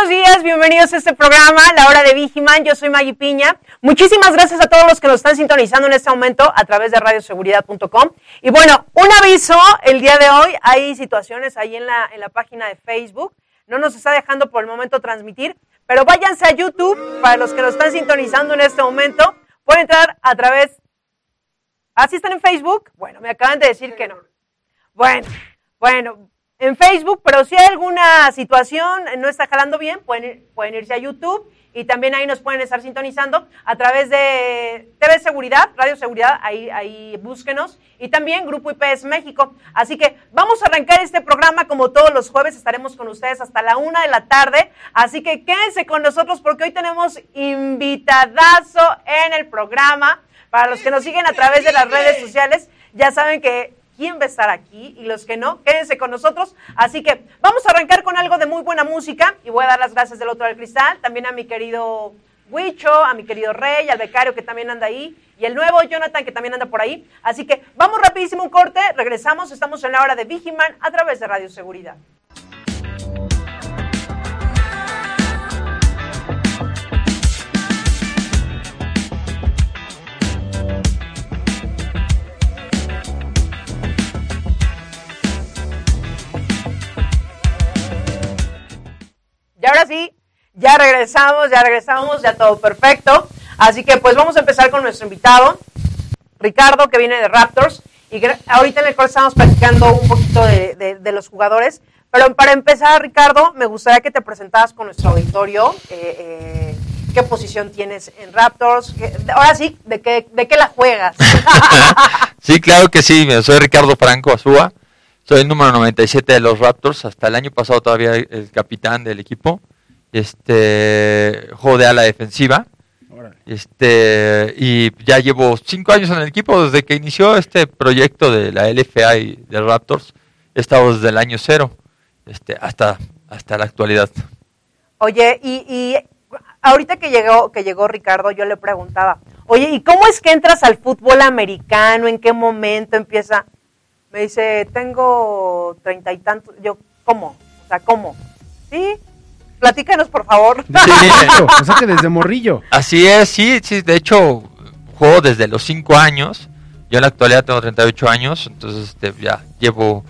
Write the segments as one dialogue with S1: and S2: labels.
S1: Buenos días, bienvenidos a este programa, La Hora de Vigiman. Yo soy Maggie Piña. Muchísimas gracias a todos los que nos están sintonizando en este momento a través de radioseguridad.com. Y bueno, un aviso, el día de hoy hay situaciones ahí en la, en la página de Facebook. No nos está dejando por el momento transmitir, pero váyanse a YouTube para los que nos están sintonizando en este momento. Pueden entrar a través... ¿Así están en Facebook? Bueno, me acaban de decir que no. Bueno, bueno, en Facebook, pero si hay alguna situación, no está jalando bien, pueden, pueden irse a YouTube y también ahí nos pueden estar sintonizando a través de TV Seguridad, Radio Seguridad, ahí, ahí búsquenos, y también Grupo IPS México. Así que vamos a arrancar este programa como todos los jueves, estaremos con ustedes hasta la una de la tarde, así que quédense con nosotros porque hoy tenemos invitadazo en el programa. Para los que nos siguen a través de las redes sociales, ya saben que quién va a estar aquí y los que no, quédense con nosotros. Así que vamos a arrancar con algo de muy buena música y voy a dar las gracias del otro del cristal, también a mi querido Huicho, a mi querido Rey, al becario que también anda ahí y el nuevo Jonathan que también anda por ahí. Así que vamos rapidísimo un corte, regresamos, estamos en la hora de Vigiman a través de Radio Seguridad. Y ahora sí, ya regresamos, ya regresamos, ya todo perfecto. Así que pues vamos a empezar con nuestro invitado, Ricardo, que viene de Raptors. Y ahorita en el cual estamos platicando un poquito de, de, los jugadores. Pero para empezar, Ricardo, me gustaría que te presentaras con nuestro auditorio. Eh, eh, ¿Qué posición tienes en Raptors? Ahora sí, ¿de qué, de qué la juegas?
S2: sí, claro que sí. Soy Ricardo Franco Azúa. Soy el número 97 de los Raptors, hasta el año pasado todavía el capitán del equipo. Este, juego de ala defensiva. Este, y ya llevo cinco años en el equipo desde que inició este proyecto de la LFA y de Raptors. He estado desde el año cero este, hasta, hasta la actualidad.
S1: Oye, y, y ahorita que llegó, que llegó Ricardo, yo le preguntaba, oye, ¿y cómo es que entras al fútbol americano? ¿En qué momento empieza? Me dice, tengo treinta y tantos. Yo, ¿cómo? O sea, ¿cómo? Sí, platícanos, por favor.
S3: Sí, o sea que desde morrillo.
S2: Así es, sí, sí. De hecho, juego desde los cinco años. Yo en la actualidad tengo 38 años, entonces este, ya llevo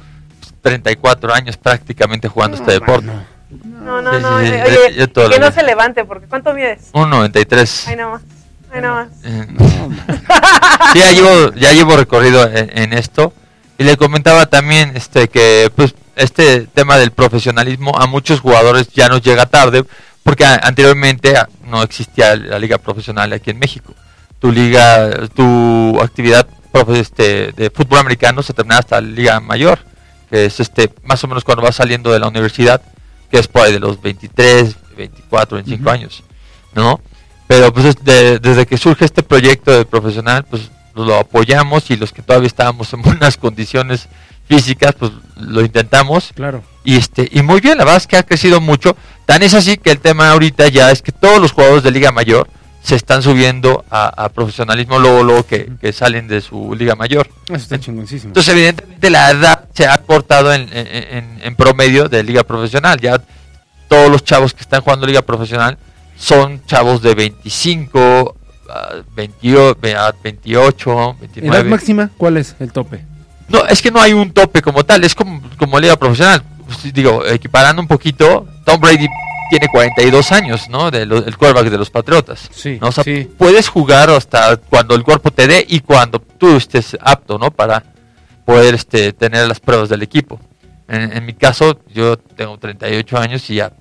S2: 34 años prácticamente jugando este deporte.
S1: No, no, no. oye, que no se levante, porque ¿cuánto mides?
S2: 1,93.
S1: Ay, no más. Ay, no más.
S2: Eh, sí, ya llevo, ya llevo recorrido en esto. Y le comentaba también este que pues este tema del profesionalismo a muchos jugadores ya nos llega tarde porque anteriormente no existía la liga profesional aquí en México. Tu liga, tu actividad este, de fútbol americano se termina hasta la liga mayor, que es este más o menos cuando vas saliendo de la universidad, que es por ahí de los 23, 24, 25 años, ¿no? Pero pues desde que surge este proyecto de profesional, pues lo apoyamos y los que todavía estábamos en buenas condiciones físicas, pues lo intentamos.
S3: Claro.
S2: Y este y muy bien, la verdad es que ha crecido mucho. Tan es así que el tema ahorita ya es que todos los jugadores de Liga Mayor se están subiendo a, profesionalismo luego, luego que, salen de su Liga Mayor.
S3: Eso está chingoncísimo.
S2: Entonces, evidentemente, la edad se ha cortado en, en promedio de Liga Profesional. Ya todos los chavos que están jugando Liga Profesional son chavos de 25 28, 28, 29.
S3: ¿Edad máxima? ¿Cuál es el tope?
S2: No, es que no hay un tope como tal, es como, como liga profesional. Pues, digo, equiparando un poquito, Tom Brady tiene 42 años, ¿no? De el quarterback de los Patriotas.
S3: Sí,
S2: ¿no?
S3: sí.
S2: puedes jugar hasta cuando el cuerpo te dé y cuando tú estés apto, ¿no? Para poder este, tener las pruebas del equipo. En, en mi caso, yo tengo 38 años y ya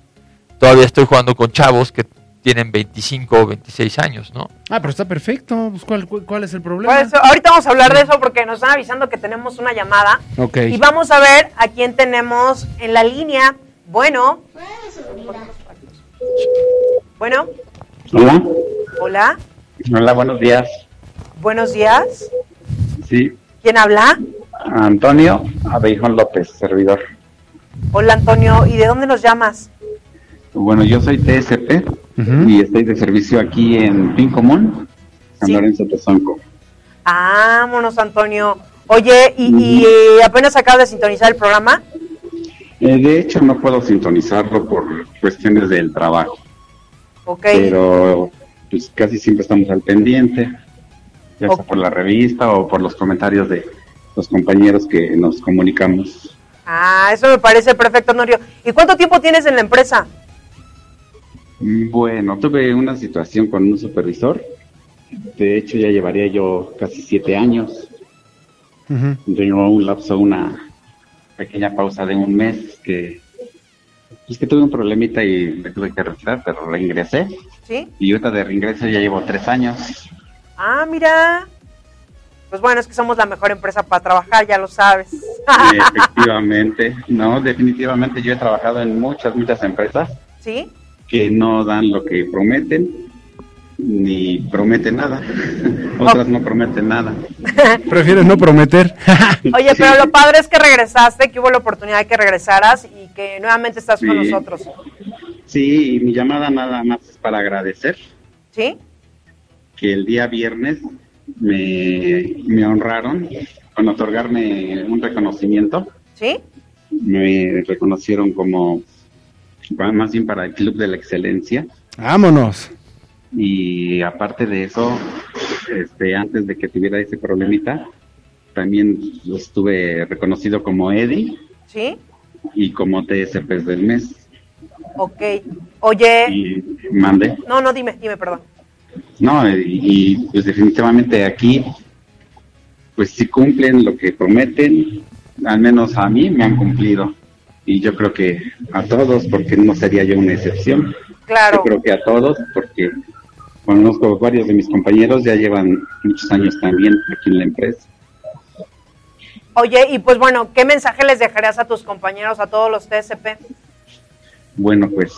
S2: todavía estoy jugando con chavos que tienen 25 o 26 años, ¿no?
S3: Ah, pero está perfecto. Pues, ¿cuál, cuál, es el problema? Pues,
S1: ahorita vamos a hablar de eso porque nos están avisando que tenemos una llamada.
S3: Ok.
S1: Y vamos a ver a quién tenemos en la línea. Bueno. Bueno.
S4: Hola.
S1: Hola.
S4: Hola, buenos días.
S1: Buenos días.
S4: Sí.
S1: ¿Quién habla?
S4: Antonio Abejón López, servidor.
S1: Hola Antonio, ¿y de dónde nos llamas?
S4: Bueno, yo soy TSP y estoy de servicio aquí en Pin Común, San Lorenzo Tezonco.
S1: Vámonos Antonio. Oye, ¿y, apenas acabas de sintonizar el programa?
S4: Eh, de hecho, no puedo sintonizarlo por cuestiones del trabajo.
S1: Ok.
S4: Pero pues casi siempre estamos al pendiente, ya sea por la revista o por los comentarios de los compañeros que nos comunicamos.
S1: Ah, eso me parece perfecto, Norio. ¿Y cuánto tiempo tienes en la empresa?
S4: Bueno, tuve una situación con un supervisor. De hecho, ya llevaría yo casi siete años. Tengo un lapso, una pequeña pausa de un mes que es que tuve un problemita y me tuve que retirar, pero reingresé.
S1: ¿Sí?
S4: Y ahorita de reingreso ya llevo tres años.
S1: Ah, mira. Pues bueno, es que somos la mejor empresa para trabajar, ya lo sabes.
S4: efectivamente, no, definitivamente yo he trabajado en muchas, muchas empresas.
S1: ¿Sí?
S4: Que no dan lo que prometen, ni prometen nada. Otras no prometen nada.
S3: Prefieres no prometer.
S1: Oye, pero lo padre es que regresaste, que hubo la oportunidad de que regresaras y que nuevamente estás con nosotros.
S4: Sí, y mi llamada nada más es para agradecer.
S1: ¿Sí?
S4: Que el día viernes me, honraron con otorgarme un reconocimiento.
S1: ¿Sí?
S4: Me reconocieron como, más bien para el Club de la Excelencia.
S3: Vámonos.
S4: Y aparte de eso, este, antes de que tuviera ese problemita, también estuve reconocido como Eddie.
S1: ¿Sí?
S4: Y como TSP del mes.
S1: Ok. Oye.
S4: Y mande.
S1: No, no, dime, dime, perdón.
S4: No, y, pues definitivamente aquí, pues si cumplen lo que prometen, al menos a mí me han cumplido. Y yo creo que a todos, porque no sería yo una excepción.
S1: Claro.
S4: Yo creo que a todos, porque conozco varios de mis compañeros, ya llevan muchos años también aquí en la empresa.
S1: Oye, y pues bueno, ¿qué mensaje les dejarías a tus compañeros, a todos los TSP?
S4: Bueno, pues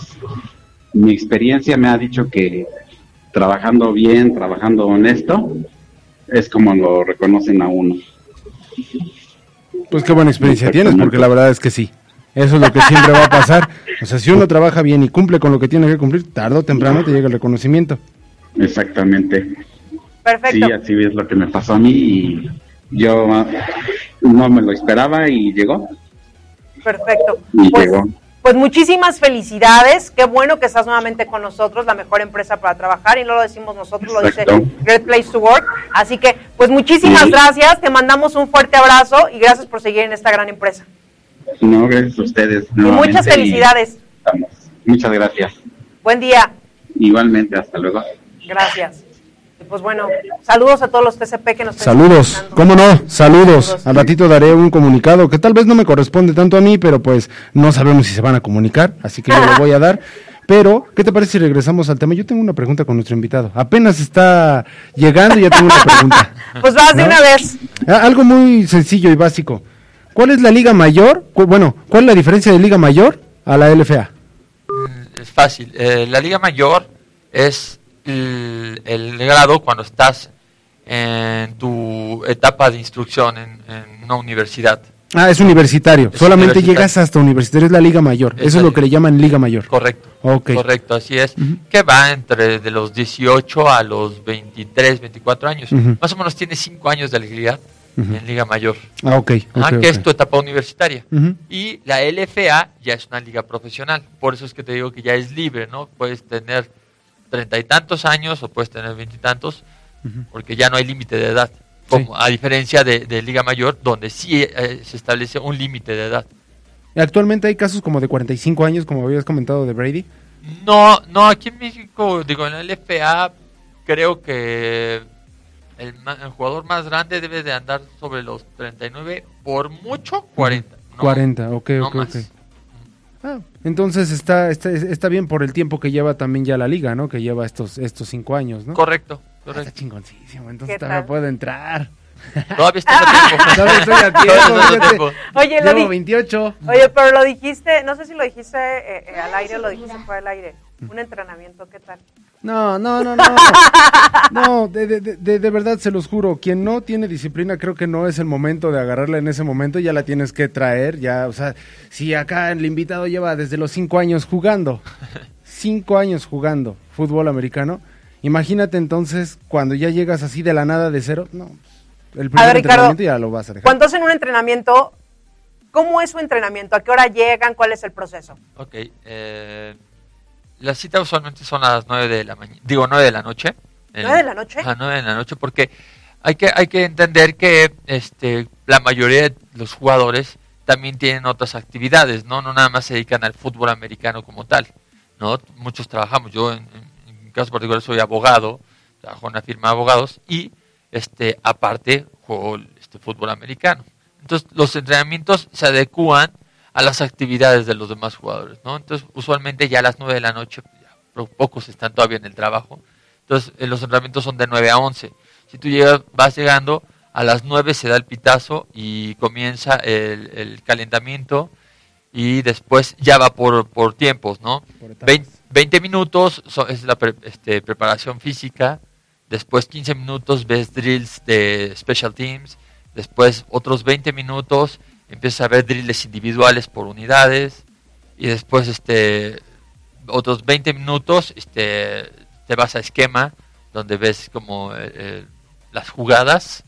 S4: mi experiencia me ha dicho que trabajando bien, trabajando honesto, es como lo reconocen a uno.
S3: Pues qué buena experiencia tienes, porque la verdad es que sí. Eso es lo que siempre va a pasar. O sea, si uno trabaja bien y cumple con lo que tiene que cumplir, tarde o temprano te llega el reconocimiento.
S4: Exactamente.
S1: Perfecto.
S4: Sí, así es lo que me pasó a mí y yo no me lo esperaba y llegó.
S1: Perfecto.
S4: Y pues, llegó.
S1: Pues muchísimas felicidades, qué bueno que estás nuevamente con nosotros, la mejor empresa para trabajar, y no lo decimos nosotros, lo dice Great Place to Work. Así que, pues muchísimas gracias, te mandamos un fuerte abrazo y gracias por seguir en esta gran empresa.
S4: No, gracias a ustedes.
S1: Y muchas felicidades.
S4: Muchas gracias.
S1: Buen día.
S4: Igualmente, hasta luego.
S1: Gracias pues bueno, saludos a todos los TCP que nos
S3: Saludos, ¿cómo no? Saludos. Al ratito daré un comunicado que tal vez no me corresponde tanto a mí, pero pues no sabemos si se van a comunicar, así que yo lo voy a dar. Pero, ¿qué te parece si regresamos al tema? Yo tengo una pregunta con nuestro invitado. Apenas está llegando y ya tengo una pregunta.
S1: pues vas de una vez.
S3: Ah, algo muy sencillo y básico. ¿Cuál es la liga mayor? Bueno, ¿cuál es la diferencia de liga mayor a la LFA?
S2: Mm, es fácil. Eh, la liga mayor es el, grado cuando estás en tu etapa de instrucción en, una universidad.
S3: Ah, es universitario. Solamente llegas hasta universitario, es la liga mayor. Eso es lo que le llaman liga mayor.
S2: Correcto. Correcto, así es. Que va entre de los 18 a los 23, 24 años. Más o menos tiene 5 años de legalidad en liga mayor.
S3: Ah, ok.
S2: Ah, que es tu etapa universitaria. Y la LFA ya es una liga profesional. Por eso es que te digo que ya es libre, ¿no? Puedes tener treinta y tantos años o puedes tener veintitantos, porque ya no hay límite de edad. Como, A diferencia de, Liga Mayor, donde sí eh, se establece un límite de edad.
S3: ¿Actualmente hay casos como de 45 años, como habías comentado de Brady?
S2: No, no, aquí en México, digo, en la LFA, creo que el, jugador más grande debe de andar sobre los 39, por mucho 40.
S3: 40, ok, ok, ok. Ah, entonces está, está, está, bien por el tiempo que lleva también ya la liga, ¿no? Que lleva estos, estos cinco años, ¿no?
S2: Correcto,
S3: correcto. está chingoncísimo, entonces todavía puedo entrar.
S2: Todavía está a tiempo.
S3: Todavía estoy a tiempo,
S2: estás.
S1: Oye, lo
S3: Llevo
S1: di-
S3: 28.
S1: Oye, pero lo dijiste, no sé si lo dijiste eh, eh, al aire o lo dijiste fuera del aire. Un entrenamiento, ¿qué tal?
S3: No, no, no, no. No, de, de, de, de verdad se los juro. Quien no tiene disciplina, creo que no es el momento de agarrarla en ese momento. Ya la tienes que traer. Ya, o sea, si acá el invitado lleva desde los cinco años jugando, cinco años jugando fútbol americano, imagínate entonces cuando ya llegas así de la nada de cero. No, el primer
S1: ver, Ricardo,
S3: entrenamiento ya lo vas a dejar.
S1: Cuando hacen un entrenamiento, ¿cómo es su entrenamiento? ¿A qué hora llegan? ¿Cuál es el proceso?
S2: Ok, eh, las citas usualmente son a las 9 de la mañana, digo 9 de la noche. El-
S1: ¿Nueve de la noche?
S2: A 9 de la noche, porque hay que, hay que entender que este, la mayoría de los jugadores también tienen otras actividades, ¿no? No nada más se dedican al fútbol americano como tal, ¿no? Muchos trabajamos, yo en, en- caso particular soy abogado, trabajo en una firma de abogados y este, aparte juego este, fútbol americano. Entonces los entrenamientos se adecúan a las actividades de los demás jugadores, ¿no? Entonces usualmente ya a las 9 de la noche, ya, pero pocos están todavía en el trabajo, entonces eh, los entrenamientos son de 9 a 11. Si tú llegas, vas llegando, a las 9 se da el pitazo y comienza el, el calentamiento y después ya va por, por tiempos, ¿no?
S3: Por etapas.
S2: Vein- 20 minutos so- es la pre- este, preparación física, después 15 minutos ves drills de special teams, después otros 20 minutos empiezas a ver drills individuales por unidades y después este otros 20 minutos este te vas a esquema donde ves como eh, eh, las jugadas.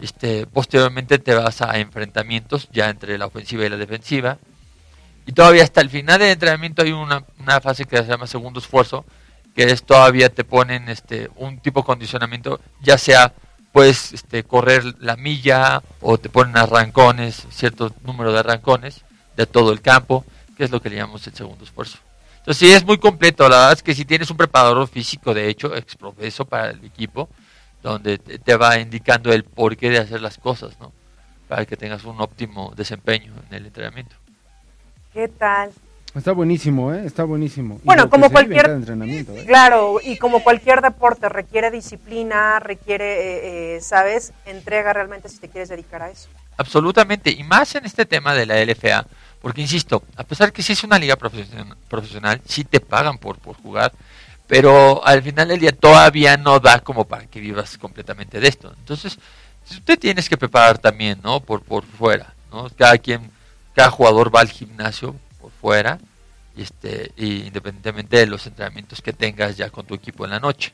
S2: Este posteriormente te vas a enfrentamientos ya entre la ofensiva y la defensiva. Y todavía hasta el final del entrenamiento hay una, una fase que se llama segundo esfuerzo, que es todavía te ponen este un tipo de condicionamiento, ya sea puedes este, correr la milla o te ponen arrancones, cierto número de arrancones de todo el campo, que es lo que le llamamos el segundo esfuerzo. Entonces sí es muy completo, la verdad es que si tienes un preparador físico, de hecho, exprofeso para el equipo, donde te, va indicando el porqué de hacer las cosas, ¿no? Para que tengas un óptimo desempeño en el entrenamiento.
S1: ¿Qué tal?
S3: Está buenísimo, ¿eh? Está buenísimo.
S1: Bueno, como cualquier-
S3: entrenamiento, ¿eh?
S1: Claro, y como cualquier deporte requiere disciplina, requiere, eh, eh, ¿sabes? Entrega realmente si te quieres dedicar a eso.
S2: Absolutamente, y más en este tema de la LFA, porque insisto, a pesar que sí es una liga profesion- profesional, sí te pagan por, por jugar, pero al final del día todavía no da como para que vivas completamente de esto. Entonces, te tienes que preparar también, ¿no? Por, por fuera, ¿no? Cada quien, cada jugador va al gimnasio por fuera, este, y independientemente de los entrenamientos que tengas ya con tu equipo en la noche,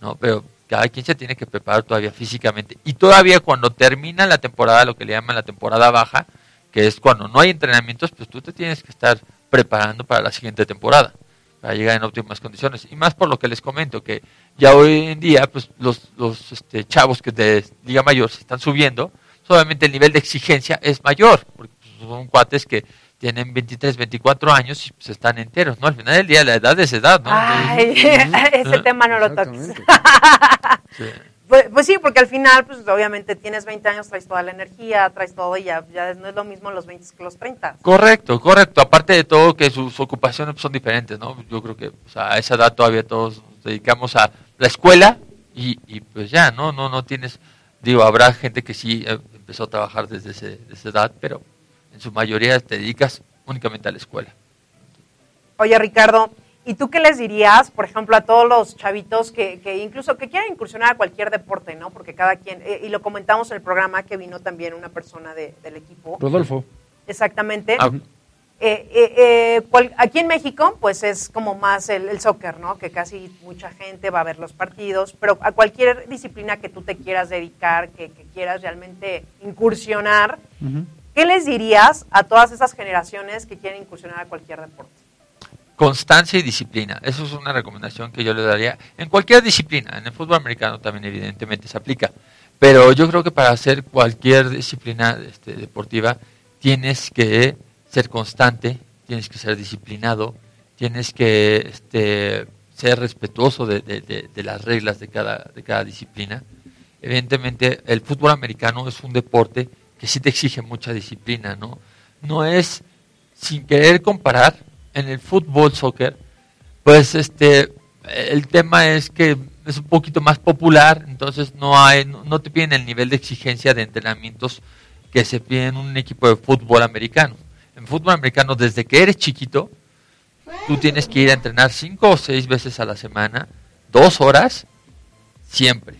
S2: ¿no? Pero cada quien se tiene que preparar todavía físicamente. Y todavía cuando termina la temporada, lo que le llaman la temporada baja, que es cuando no hay entrenamientos, pues tú te tienes que estar preparando para la siguiente temporada, para llegar en óptimas condiciones. Y más por lo que les comento, que ya hoy en día, pues los, los este, chavos que de Liga Mayor se están subiendo, obviamente el nivel de exigencia es mayor, porque son cuates que tienen 23, 24 años y pues están enteros, ¿no? Al final del día la edad es edad, ¿no?
S1: Ay, ese tema no lo toques.
S2: Sí.
S1: Pues, pues sí, porque al final, pues obviamente tienes 20 años, traes toda la energía, traes todo y ya, ya no es lo mismo los 20 que los 30.
S2: Correcto, correcto. Aparte de todo que sus ocupaciones son diferentes, ¿no? Yo creo que o sea, a esa edad todavía todos nos dedicamos a la escuela y, y pues ya, ¿no? No no tienes, digo, habrá gente que sí eh, empezó a trabajar desde ese, desde esa edad, pero en su mayoría te dedicas únicamente a la escuela.
S1: Oye, Ricardo, ¿y tú qué les dirías, por ejemplo, a todos los chavitos que, que incluso que quieran incursionar a cualquier deporte, ¿no? Porque cada quien, eh, y lo comentamos en el programa que vino también una persona de- del equipo.
S3: Rodolfo.
S1: Exactamente.
S2: Ah,
S1: Eh, eh, eh, cual- aquí en México, pues es como más el, el soccer, ¿no? Que casi mucha gente va a ver los partidos, pero a cualquier disciplina que tú te quieras dedicar, que, que quieras realmente incursionar, ¿qué les dirías a todas esas generaciones que quieren incursionar a cualquier deporte?
S2: constancia y disciplina. Eso es una recomendación que yo le daría en cualquier disciplina. En el fútbol americano también evidentemente se aplica. Pero yo creo que para hacer cualquier disciplina este, deportiva tienes que ser constante, tienes que ser disciplinado, tienes que este, ser respetuoso de, de- las reglas de cada, de cada disciplina. Evidentemente el fútbol americano es un deporte que sí te exige mucha disciplina, ¿no? No es sin querer comparar en el fútbol, soccer, pues este, el tema es que es un poquito más popular, entonces no hay, no, te piden el nivel de exigencia de entrenamientos que se pide en un equipo de fútbol americano. En fútbol americano, desde que eres chiquito, tú tienes que ir a entrenar cinco o seis veces a la semana, dos horas, siempre.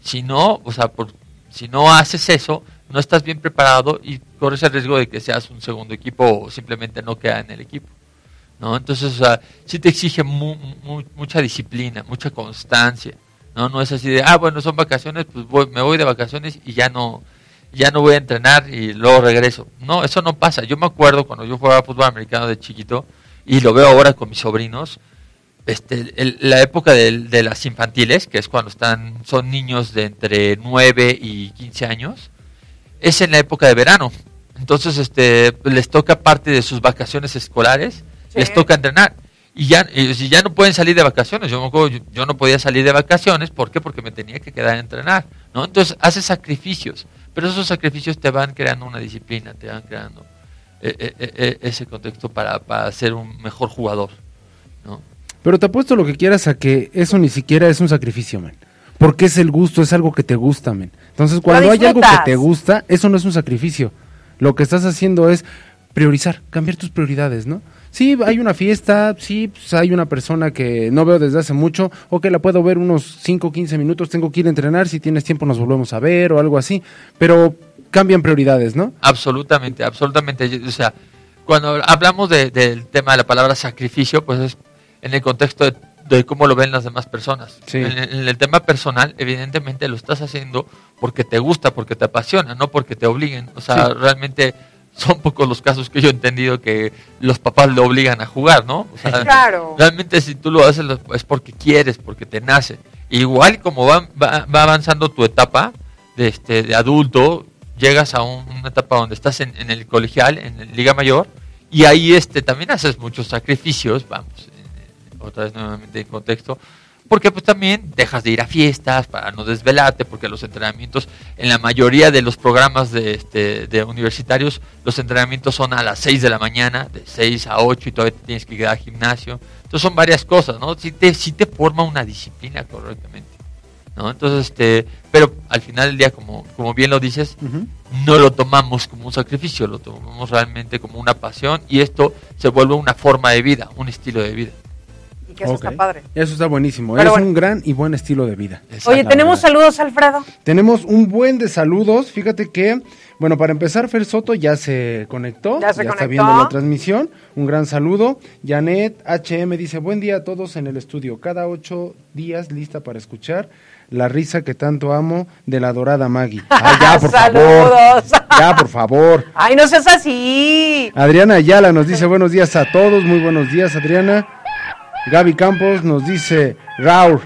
S2: Si no, o sea, por, si no haces eso, no estás bien preparado y corres el riesgo de que seas un segundo equipo o simplemente no queda en el equipo. ¿no? Entonces, sí te exige mucha disciplina, mucha constancia. ¿no? no es así de, ah, bueno, son vacaciones, pues me voy de vacaciones y ya no, ya no voy a entrenar y luego regreso. No, eso no pasa. Yo me acuerdo cuando yo jugaba fútbol americano de chiquito y lo veo ahora con mis sobrinos, este, la época de, las infantiles, que es cuando están, son niños de entre 9 y 15 años, es en la época de verano. Entonces, este, les toca parte de sus vacaciones escolares, les toca entrenar. Y ya, si ya no pueden salir de vacaciones, yo, yo, no podía salir de vacaciones, ¿por qué? Porque me tenía que quedar a entrenar, ¿no? Entonces, haces sacrificios, pero esos sacrificios te van creando una disciplina, te van creando eh, eh, eh, ese contexto para, para ser un mejor jugador, ¿no?
S3: Pero te apuesto lo que quieras a que eso ni siquiera es un sacrificio, man. Porque es el gusto, es algo que te gusta, man. Entonces, cuando hay algo que te gusta, eso no es un sacrificio. Lo que estás haciendo es priorizar, cambiar tus prioridades, ¿no? Sí, hay una fiesta, sí, pues hay una persona que no veo desde hace mucho, o que la puedo ver unos 5 o 15 minutos, tengo que ir a entrenar, si tienes tiempo nos volvemos a ver o algo así, pero cambian prioridades, ¿no?
S2: Absolutamente, absolutamente. O sea, cuando hablamos del tema de la palabra sacrificio, pues es en el contexto de, cómo lo ven las demás personas. En, el tema personal, evidentemente lo estás haciendo porque te gusta, porque te apasiona, no porque te obliguen. O sea, realmente son pocos los casos que yo he entendido que los papás le obligan a jugar, ¿no? O sea,
S1: claro.
S2: Realmente si tú lo haces es porque quieres, porque te nace. Igual como va, va, avanzando tu etapa de, este, de adulto, llegas a una etapa donde estás en, en el colegial, en la Liga Mayor, y ahí este, también haces muchos sacrificios, vamos, otra vez nuevamente en contexto, porque pues también dejas de ir a fiestas para no desvelarte, porque los entrenamientos, en la mayoría de los programas de, este, de universitarios, los entrenamientos son a las 6 de la mañana, de 6 a 8 y todavía tienes que ir al gimnasio. Entonces son varias cosas, ¿no? Si te, si te forma una disciplina correctamente. ¿no? Entonces, este, pero al final del día, como, como bien lo dices, no lo tomamos como un sacrificio, lo tomamos realmente como una pasión y esto se vuelve una forma de vida, un estilo de vida
S1: que eso está padre.
S3: Eso está buenísimo. es un gran y buen estilo de vida.
S1: Oye, tenemos saludos, Alfredo.
S3: Tenemos un buen de saludos. Fíjate que, bueno, para empezar, Fer Soto ya se conectó. Ya, se está viendo la transmisión. Un gran saludo. Janet HM dice, buen día a todos en el estudio. Cada ocho días lista para escuchar la risa que tanto amo de la dorada Maggie. Ay, ya, por favor. Ya, por favor.
S1: Ay, no seas así.
S3: Adriana Ayala nos dice buenos días a todos. Muy buenos días, Adriana. Gaby Campos nos dice Raúl.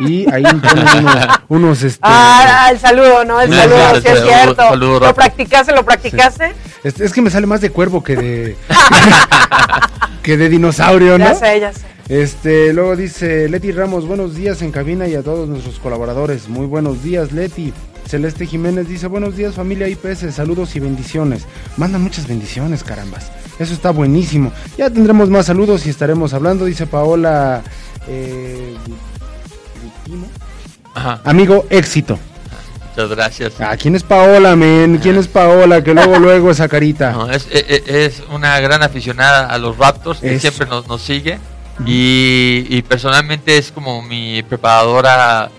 S3: Y ahí ponen unos, este...
S1: Ah, el saludo, ¿no? El saludo, sí es cierto. ¿Lo practicaste, lo practicaste?
S3: Es, que me sale más de cuervo que de... que de dinosaurio, ¿no?
S1: Ya sé, ya sé.
S3: Este, luego dice Leti Ramos, buenos días en cabina y a todos nuestros colaboradores. Muy buenos días, Leti. Celeste Jiménez dice, buenos días familia IPS, saludos y bendiciones. Mandan muchas bendiciones, carambas. Eso está buenísimo. Ya tendremos más saludos y estaremos hablando, dice Paola. Eh, Amigo, éxito.
S2: Muchas gracias.
S3: Ah, ¿quién es Paola, men? ¿Quién es Paola? Que luego, luego esa carita.
S2: es, e, e, es, una gran aficionada a los Raptors, que siempre nos, nos sigue. Y, personalmente es como mi preparadora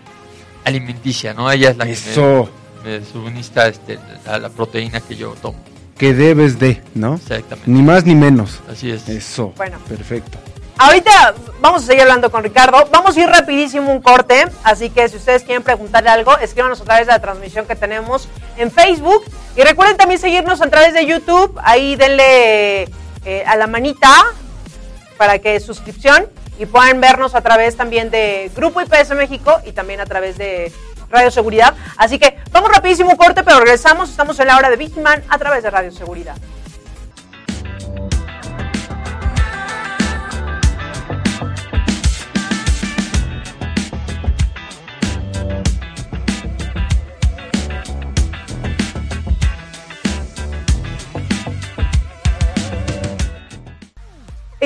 S2: alimenticia, ¿no? Ella es la
S3: Eso.
S2: que me, suministra este, la, proteína que yo tomo.
S3: Que debes de, ¿no?
S2: Exactamente.
S3: Ni más ni menos.
S2: Así es.
S3: Eso. Bueno. Perfecto.
S1: Ahorita vamos a seguir hablando con Ricardo. Vamos a ir rapidísimo un corte, así que si ustedes quieren preguntarle algo, escríbanos a través de la transmisión que tenemos en Facebook. Y recuerden también seguirnos a través de YouTube. Ahí denle eh, a la manita para que suscripción y puedan vernos a través también de Grupo IPS México y también a través de Radio Seguridad. Así que vamos rapidísimo corte, pero regresamos. Estamos en la hora de Big Man a través de Radio Seguridad.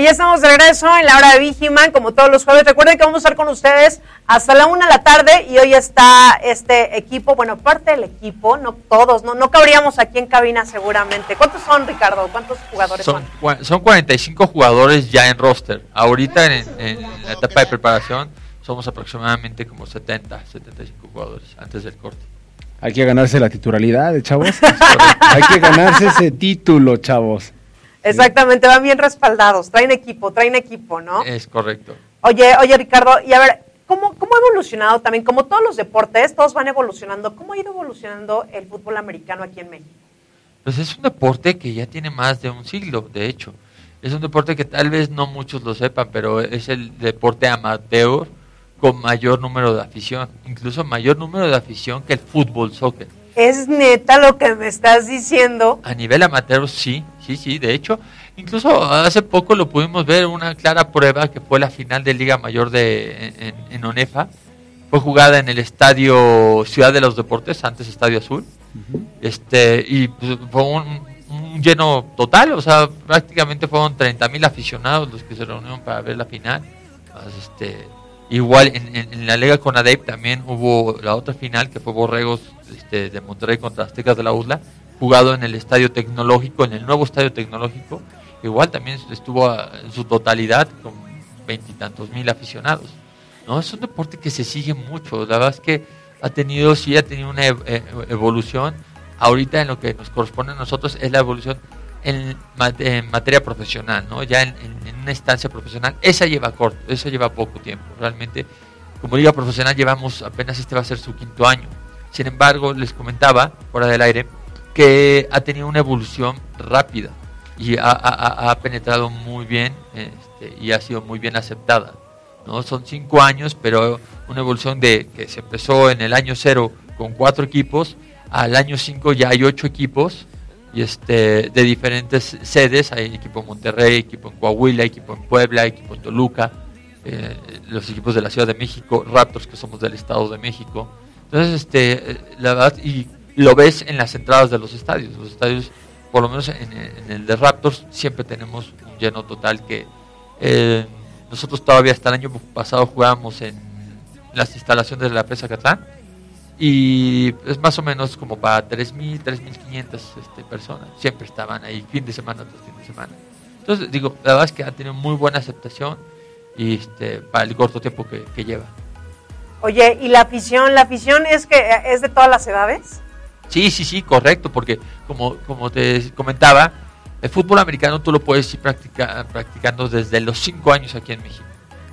S1: Ya estamos de regreso en la hora de Vigiman, como todos los jueves. Recuerden que vamos a estar con ustedes hasta la una de la tarde y hoy está este equipo, bueno, parte del equipo, no todos, no, no cabríamos aquí en cabina seguramente. ¿Cuántos son, Ricardo? ¿Cuántos jugadores son?
S2: Son, 45 jugadores ya en roster. Ahorita en, la etapa de preparación somos aproximadamente como 70, 75 jugadores antes del corte.
S3: Hay que ganarse la titularidad, chavos. Hay que ganarse ese título, chavos.
S1: Exactamente, van bien respaldados, traen equipo, traen equipo, ¿no?
S2: Es correcto.
S1: Oye, oye Ricardo, y a ver, ¿cómo, ¿cómo ha evolucionado también? Como todos los deportes, todos van evolucionando, ¿cómo ha ido evolucionando el fútbol americano aquí en México?
S2: Pues es un deporte que ya tiene más de un siglo, de hecho. Es un deporte que tal vez no muchos lo sepan, pero es el deporte amateur con mayor número de afición, incluso mayor número de afición que el fútbol soccer.
S1: ¿Es neta lo que me estás diciendo?
S2: A nivel amateur sí, sí, sí. De hecho, incluso hace poco lo pudimos ver una clara prueba que fue la final de Liga Mayor de en, ONEFA. Fue jugada en el estadio Ciudad de los Deportes, antes Estadio Azul. Este y pues, fue un, lleno total, o sea, prácticamente fueron 30 mil aficionados los que se reunieron para ver la final. este, igual en, en, la Liga con ADEP también hubo la otra final que fue Borregos este, de Monterrey contra Aztecas de la USLA, jugado en el Estadio Tecnológico, en el nuevo Estadio Tecnológico, igual también estuvo en su totalidad con veintitantos mil aficionados. ¿no? Es un deporte que se sigue mucho, la verdad es que ha tenido, sí ha tenido una e, evolución, ahorita en lo que nos corresponde a nosotros es la evolución en, materia profesional, ¿no? ya en, en, una instancia profesional, esa lleva corto, esa lleva poco tiempo, realmente como liga profesional llevamos apenas este va a ser su quinto año, sin embargo, les comentaba, fuera del aire, que ha tenido una evolución rápida y ha, penetrado muy bien este, y ha sido muy bien aceptada. ¿no? Son cinco años, pero una evolución de que se empezó en el año cero con cuatro equipos, al año cinco ya hay ocho equipos y este, de diferentes sedes, hay equipo en Monterrey, equipo en Coahuila, equipo en Puebla, equipo en Toluca, eh, los equipos de la Ciudad de México, Raptors que somos del Estado de México, entonces, este, la verdad, lo ves en las entradas de los estadios. Los estadios, por lo menos en, el de Raptors, siempre tenemos un lleno total que eh, nosotros todavía hasta el año pasado jugábamos en las instalaciones de la presa Catlán y es más o menos como para 3.000, 3.500 este, personas. Siempre estaban ahí fin de semana tras fin de semana. Entonces, digo, la verdad es que ha tenido muy buena aceptación y este, para el corto tiempo que lleva.
S1: Oye, ¿y la afición? ¿La afición es que es de todas las edades?
S2: Sí, sí, sí, correcto, porque como, como te comentaba, el fútbol americano tú lo puedes ir practicando desde los 5 años aquí en México.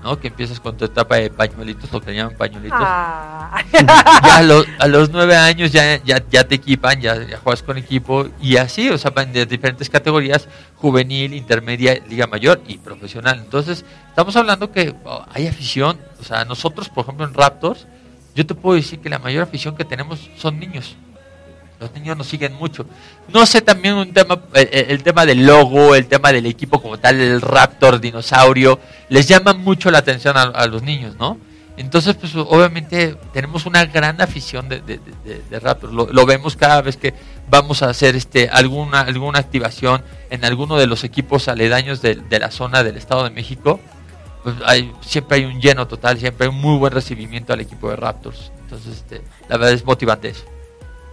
S2: ¿no? Que empiezas con tu etapa de pañuelitos, lo que llaman pañuelitos. Ah. ya a los, a los nueve años ya, ya, ya te equipan, ya, juegas con equipo y así, o sea, de diferentes categorías, juvenil, intermedia, liga mayor y profesional. Entonces, estamos hablando que oh, hay afición, o sea, nosotros, por ejemplo, en Raptors, yo te puedo decir que la mayor afición que tenemos son niños los niños nos siguen mucho. No sé también un tema, el, tema del logo, el tema del equipo como tal, el Raptor, dinosaurio, les llama mucho la atención a, los niños, ¿no? Entonces, pues obviamente tenemos una gran afición de, de, Raptor. Lo, vemos cada vez que vamos a hacer este alguna alguna activación en alguno de los equipos aledaños de, la zona del Estado de México. Pues hay, siempre hay un lleno total, siempre hay un muy buen recibimiento al equipo de Raptors. Entonces, este, la verdad es motivante eso.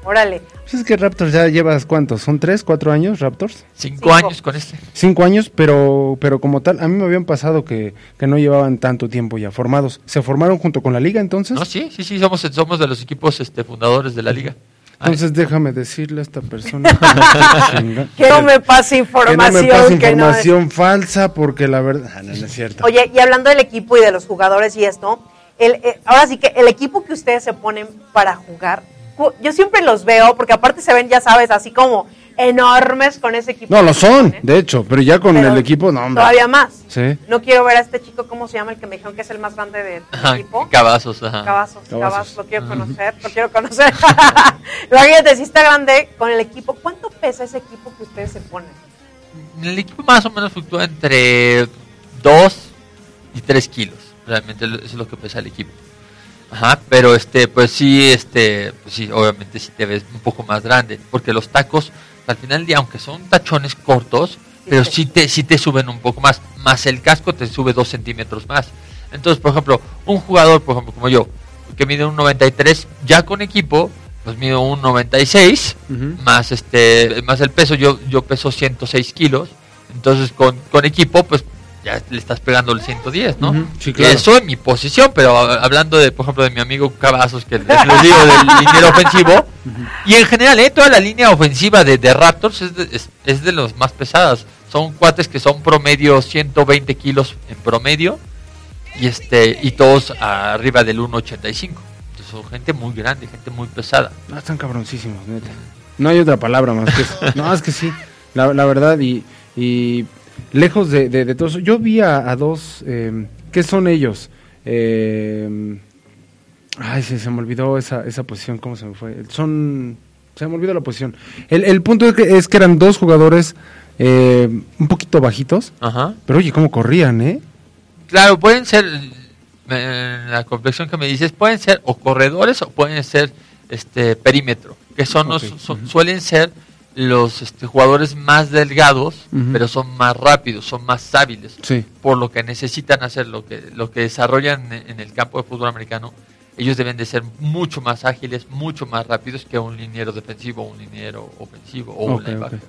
S1: Órale.
S3: Pues es que Raptors ya llevas cuántos, ¿son tres, cuatro años Raptors?
S2: Cinco, años con este.
S3: Cinco años, pero, pero como tal, a mí me habían pasado que, que no llevaban tanto tiempo ya formados. ¿Se formaron junto con la liga entonces?
S2: No, sí, sí, sí, somos, somos de los equipos este, fundadores de la liga.
S3: Entonces déjame decirle a esta persona
S1: que no me pase información.
S3: Que no me pase información falsa porque la verdad ah, no, es cierto.
S1: Oye, y hablando del equipo y de los jugadores y esto, el, eh, ahora sí que el equipo que ustedes se ponen para jugar yo siempre los veo, porque aparte se ven, ya sabes, así como enormes con ese equipo.
S3: No, lo son, de hecho, pero ya con el equipo, no,
S1: hombre. Todavía más. Sí. No quiero ver a este chico, ¿cómo se llama? El que me dijeron que es el más grande del equipo.
S2: Cabazos,
S1: ajá. Cabazos, Cabazos, lo quiero conocer, lo quiero conocer. Imagínate, si está grande con el equipo, ¿cuánto pesa ese equipo que ustedes se ponen?
S2: El equipo más o menos fluctúa entre 2 y 3 kilos, realmente eso es lo que pesa el equipo. Ajá, pero este, pues sí, este, pues sí, obviamente sí te ves un poco más grande, porque los tacos, al final del día, aunque son tachones cortos, pero sí te, sí te suben un poco más. más el casco te sube 2 centímetros más. Entonces, por ejemplo, un jugador, por ejemplo, como yo, que mide un 93, ya con equipo, pues mido un 96, más este más el peso, yo, yo peso 106 kilos, entonces con, con equipo, pues ya le estás pegando el 110, ¿no? Eso en mi posición, pero hablando de, por ejemplo, de mi amigo Cavazos, que les digo del liniero ofensivo, y en general, ¿eh? toda la línea ofensiva de, de Raptors es de, es, de los más pesadas. Son cuates que son promedio 120 kilos en promedio, y este y todos arriba del 1.85. Son gente muy grande, gente muy pesada.
S3: No, están cabroncísimos, neta. No hay otra palabra más que eso. No, es que sí, la, la verdad, y, y lejos de, de, todo eso, yo vi a, dos, eh, ¿qué son ellos? Eh, ay, sí, se me olvidó esa, esa posición, ¿cómo se me fue? Son, se me olvidó la posición. El, el punto es que, es que eran dos jugadores eh, un poquito bajitos, Ajá. pero oye, cómo corrían, ¿eh?
S2: Claro, pueden ser, la complexión que me dices, pueden ser o corredores o pueden ser este perímetro, que son, suelen ser los este, jugadores más delgados, pero son más rápidos, son más hábiles, por lo que necesitan hacer, lo que, lo que desarrollan en el campo de fútbol americano, ellos deben de ser mucho más ágiles, mucho más rápidos que un liniero defensivo, un liniero ofensivo o un linebacker.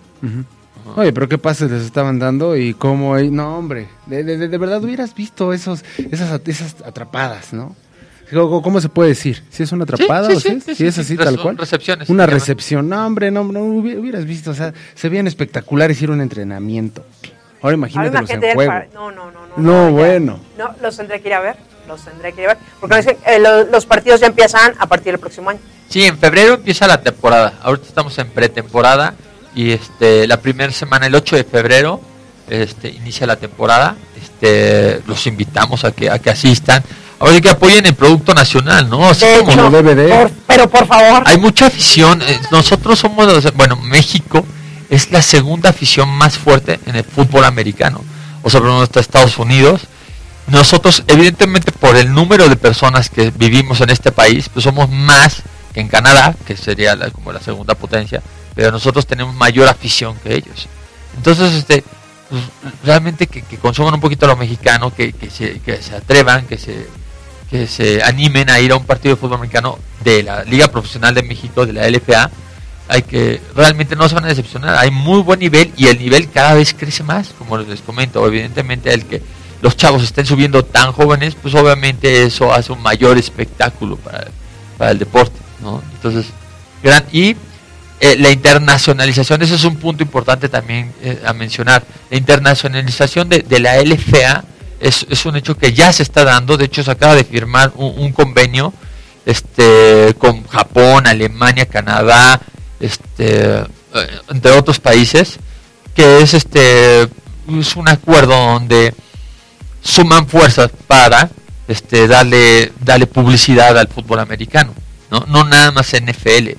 S3: Oye, pero qué pases les estaban dando y cómo... No, hombre, de, de, de verdad hubieras visto esos, esas, esas atrapadas, ¿no? ¿Cómo se puede decir? ¿Si es una atrapada o si es así tal cual?
S2: Recepciones.
S3: Una recepción. No, hombre, no, no hubieras visto. O sea, se veían espectaculares ir un entrenamiento. Ahora imagínate los en juego.
S1: No, no, no.
S3: No, no bueno.
S1: No, los tendré que ir a ver. Los tendré que ir a ver. Porque eh, los partidos ya empiezan a partir del próximo año.
S2: Sí, en febrero empieza la temporada. Ahorita estamos en pretemporada. Y este la primera semana, el 8 de febrero, este, inicia la temporada. Este, los invitamos a que, a que asistan Ahora que apoyen el producto nacional, ¿no?
S1: Así como DVD. pero por favor.
S2: Hay mucha afición. Eh, nosotros somos, bueno, México es la segunda afición más fuerte en el fútbol americano. O sea, por está Estados Unidos. Nosotros, evidentemente, por el número de personas que vivimos en este país, pues somos más que en Canadá, que sería como la segunda potencia, pero nosotros tenemos mayor afición que ellos. Entonces, este, pues, realmente que, consuman un poquito a lo mexicano, que, se, que se atrevan, que se que se animen a ir a un partido de fútbol americano de la Liga Profesional de México, de la LFA, hay que realmente no se van a decepcionar. Hay muy buen nivel y el nivel cada vez crece más, como les comento. Evidentemente, el que los chavos estén subiendo tan jóvenes, pues obviamente eso hace un mayor espectáculo para, el deporte. ¿no? Entonces, y eh, la internacionalización, ese es un punto importante también eh, a mencionar. La internacionalización de, de la LFA es, es, un hecho que ya se está dando. De hecho, se acaba de firmar un, convenio este, con Japón, Alemania, Canadá, este, eh, entre otros países, que es este es un acuerdo donde suman fuerzas para este, darle, darle publicidad al fútbol americano, ¿no? no nada más NFL.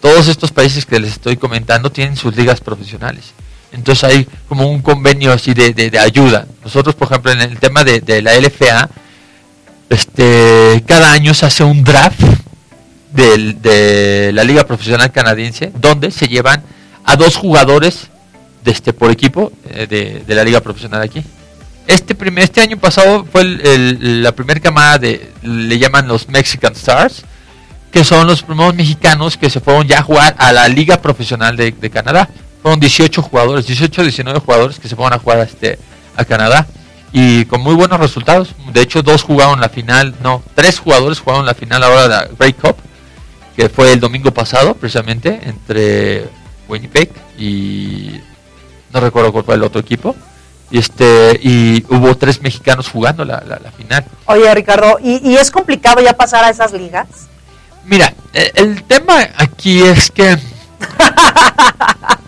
S2: Todos estos países que les estoy comentando tienen sus ligas profesionales. Entonces hay como un convenio así de, de, ayuda. Nosotros, por ejemplo, en el tema de, de, la LFA, este, cada año se hace un draft de, la Liga Profesional Canadiense, donde se llevan a dos jugadores este, por equipo eh, de, de la Liga Profesional aquí. Este, primer, este año pasado fue el, la primera camada de, le llaman los Mexican Stars, que son los primeros mexicanos que se fueron ya a jugar a la Liga Profesional de, de Canadá. Fueron 18 jugadores, 18 19 jugadores que se fueron a jugar a, este, a Canadá y con muy buenos resultados. De hecho, dos jugaron la final, no, tres jugadores jugaron la final ahora de la Grey Cup, que fue el domingo pasado, precisamente, entre Winnipeg y no recuerdo cuál fue el otro equipo. Y este y hubo tres mexicanos jugando la, la, final.
S1: Oye, Ricardo, ¿y, ¿y, es complicado ya pasar a esas ligas?
S2: Mira, el, el tema aquí es que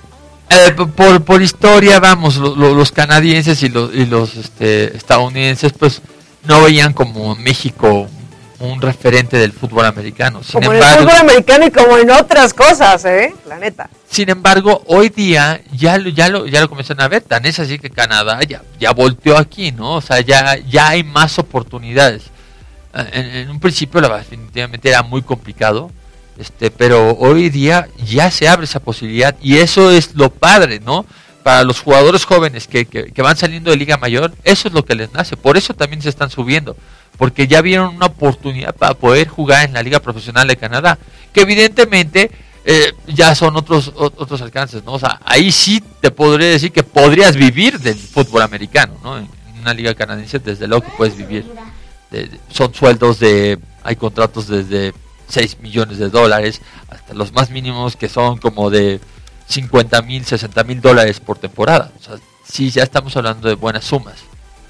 S2: Eh, por, por historia, vamos, los canadienses y los, y los este, estadounidenses, pues no veían como México un referente del fútbol americano.
S1: como en el fútbol americano y como en otras cosas, ¿eh? La neta.
S2: Sin embargo, hoy día ya lo, ya lo, ya lo comienzan a ver, tan es así que Canadá ya, ya volteó aquí, ¿no? O sea, ya, ya hay más oportunidades. Eh, en, en un principio, la, definitivamente era muy complicado este, pero hoy día ya se abre esa posibilidad y eso es lo padre, ¿no? para los jugadores jóvenes que, que, van saliendo de Liga Mayor, eso es lo que les nace. Por eso también se están subiendo. Porque ya vieron una oportunidad para poder jugar en la Liga Profesional de Canadá. Que evidentemente eh, ya son otros otros alcances, ¿no? O sea, ahí sí te podría decir que podrías vivir del fútbol americano, ¿no? En, una liga canadiense, desde luego que puedes vivir. son sueldos de, hay contratos desde 6 millones de dólares hasta los más mínimos que son como de 50 mil, 60 mil dólares por temporada. O sea, sí, ya estamos hablando de buenas sumas,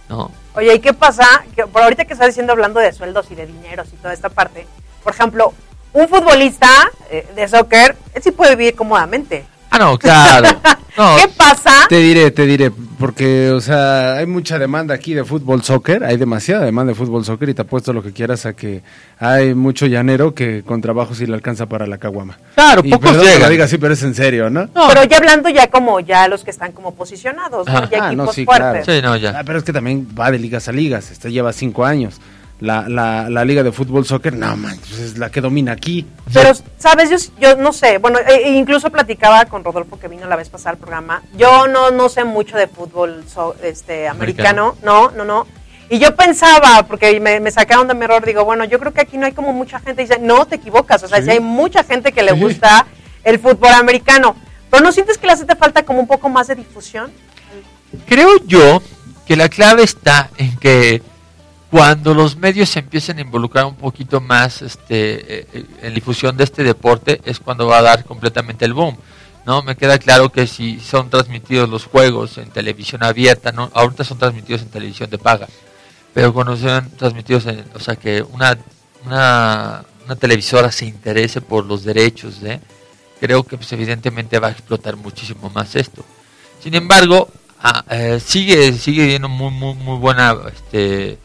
S2: ¿no?
S1: Oye, ¿y qué pasa? Que por ahorita que estás diciendo hablando de sueldos y de dineros y toda esta parte, por ejemplo, un futbolista eh, de soccer, él sí puede vivir cómodamente.
S2: Ah, no, claro.
S1: ¿Qué pasa?
S3: Te diré, te diré, porque, o sea, hay mucha demanda aquí de fútbol soccer, hay demasiada demanda de fútbol soccer y te apuesto lo que quieras a que hay mucho llanero que con trabajo sí le alcanza para la caguama.
S2: Claro, poco pocos
S3: llegan. diga así, pero es en serio, ¿no?
S1: Pero ya hablando ya como ya los que están como posicionados, ¿no? ya ah, equipos fuertes.
S2: Sí, no, ya.
S3: Ah, pero es que también va de ligas a ligas, este lleva cinco años la, la, la liga de fútbol soccer, no man, pues es la que domina aquí.
S1: Pero, ¿sabes? Yo, yo no sé, bueno, e, e incluso platicaba con Rodolfo que vino la vez pasada al programa. Yo no, no sé mucho de fútbol este, americano, no, no, no. Y yo pensaba, porque me, me, sacaron de mi error, digo, bueno, yo creo que aquí no hay como mucha gente. Y dice, no, te equivocas. O sea, si hay mucha gente que le gusta el fútbol americano. Pero ¿no sientes que le hace falta como un poco más de difusión?
S2: Creo yo que la clave está en que cuando los medios se empiecen a involucrar un poquito más este, eh, eh, en difusión de este deporte, es cuando va a dar completamente el boom. ¿no? Me queda claro que si son transmitidos los juegos en televisión abierta, ¿no? ahorita son transmitidos en televisión de paga, pero cuando sean transmitidos, en, o sea, que una, una, televisora se interese por los derechos, creo que pues, evidentemente va a explotar muchísimo más esto. Sin embargo, ah, eh, sigue sigue viendo muy, muy, muy buena este,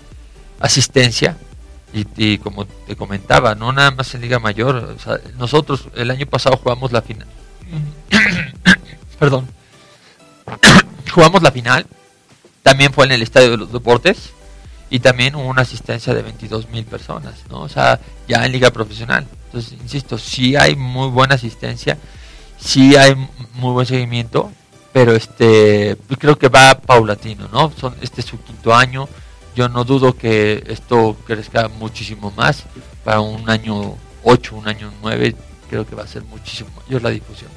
S2: asistencia y, como te comentaba, no nada más en Liga Mayor, nosotros el año pasado jugamos la final, perdón, jugamos la final, también fue en el Estadio de los Deportes y también hubo una asistencia de 22 mil personas, ¿no? O sea, ya en Liga Profesional. Entonces, insisto, sí hay muy buena asistencia, sí hay muy buen seguimiento, pero este, creo que va paulatino, ¿no? Son, este es su quinto año, yo no dudo que esto crezca muchísimo más. Para un año 8, un año 9, creo que va a ser muchísimo mayor la difusión.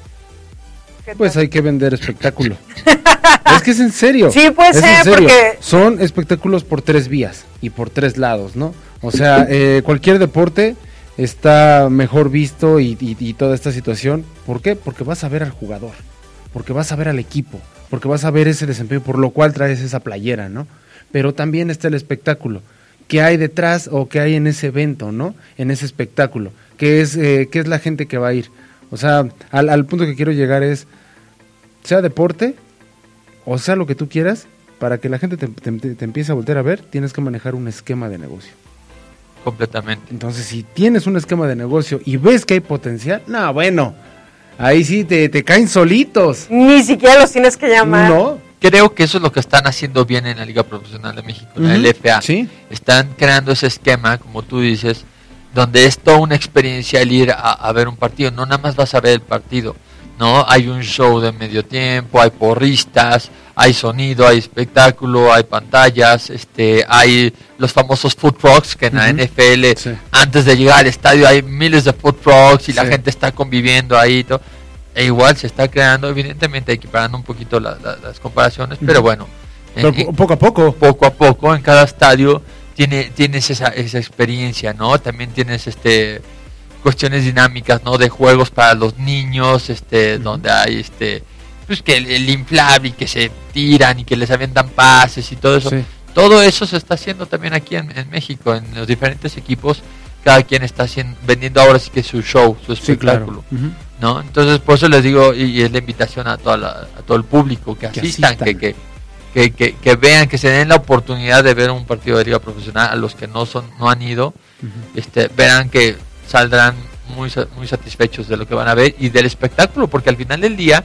S3: Pues hay que vender espectáculo. es que es en serio.
S1: Sí, puede ser, porque...
S3: Son espectáculos por tres vías y por tres lados, ¿no? O sea, eh, cualquier deporte está mejor visto y, y, toda esta situación. ¿Por qué? Porque vas a ver al jugador, porque vas a ver al equipo, porque vas a ver ese desempeño, por lo cual traes esa playera, ¿no? Pero también está el espectáculo. ¿Qué hay detrás o qué hay en ese evento, no? En ese espectáculo. ¿Qué es, eh, qué es la gente que va a ir? O sea, al, punto que quiero llegar es, sea deporte o sea lo que tú quieras, para que la gente te, te, empiece a volver a ver, tienes que manejar un esquema de negocio.
S2: Completamente.
S3: Entonces, si tienes un esquema de negocio y ves que hay potencial, no, bueno, ahí sí te, te caen solitos.
S1: Ni siquiera los tienes que llamar.
S2: No, creo que eso es lo que están haciendo bien en la Liga Profesional de México, en la LFA.
S3: ¿Sí?
S2: Están creando ese esquema, como tú dices, donde es toda una experiencia el ir a, ver un partido. No nada más vas a ver el partido, ¿no? Hay un show de medio tiempo, hay porristas, hay sonido, hay espectáculo, hay pantallas, este, hay los famosos food trucks que en la NFL, antes de llegar al estadio, hay miles de food trucks y la gente está conviviendo ahí. Y todo e igual se está creando, evidentemente equiparando un poquito las comparaciones, pero bueno.
S3: poco a poco.
S2: Poco a poco, en cada estadio tiene, tienes esa, esa experiencia, ¿no? También tienes este cuestiones dinámicas, ¿no? De juegos para los niños, este, donde hay este, pues que el, inflable y que se tiran y que les avientan pases y todo eso. Todo eso se está haciendo también aquí en, México, en los diferentes equipos. Cada quien está haciendo, vendiendo ahora sí que su show, su espectáculo. ¿no? Entonces, por eso les digo, y, es la invitación a, toda a todo el público que, asistan, Que, que, que, vean, que se den la oportunidad de ver un partido de liga profesional, a los que no son no han ido, este, verán que saldrán muy, muy satisfechos de lo que van a ver y del espectáculo, porque al final del día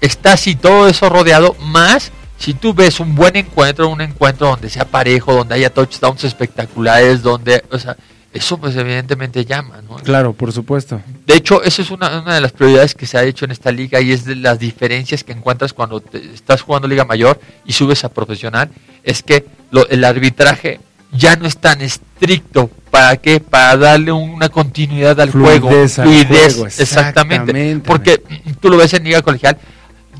S2: está así todo eso rodeado, más si tú ves un buen encuentro, un encuentro donde sea parejo, donde haya touchdowns espectaculares, donde, o sea, eso pues evidentemente llama, ¿no?
S3: Claro, por supuesto.
S2: de hecho, esa es una, una, de las prioridades que se ha hecho en esta liga y es de las diferencias que encuentras cuando estás jugando liga mayor y subes a profesional, es que el arbitraje ya no es tan estricto. ¿Para qué? Para darle una continuidad al juego. Fluidez, exactamente. Porque tú lo ves en liga colegial,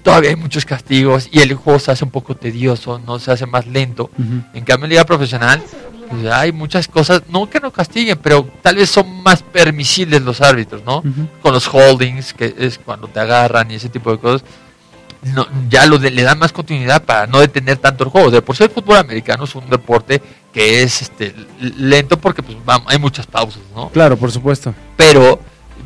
S2: todavía hay muchos castigos y el juego se hace un poco tedioso, no se hace más lento. En cambio, en liga profesional hay muchas cosas, no que no castiguen, pero tal vez son más permisibles los árbitros, ¿no? Con los holdings, que es cuando te agarran y ese tipo de cosas. No, ya lo le dan más continuidad para no detener tanto el juego. De por sí el fútbol americano es un deporte que es este lento porque pues hay muchas pausas, ¿no?
S3: Claro, por supuesto.
S2: Pero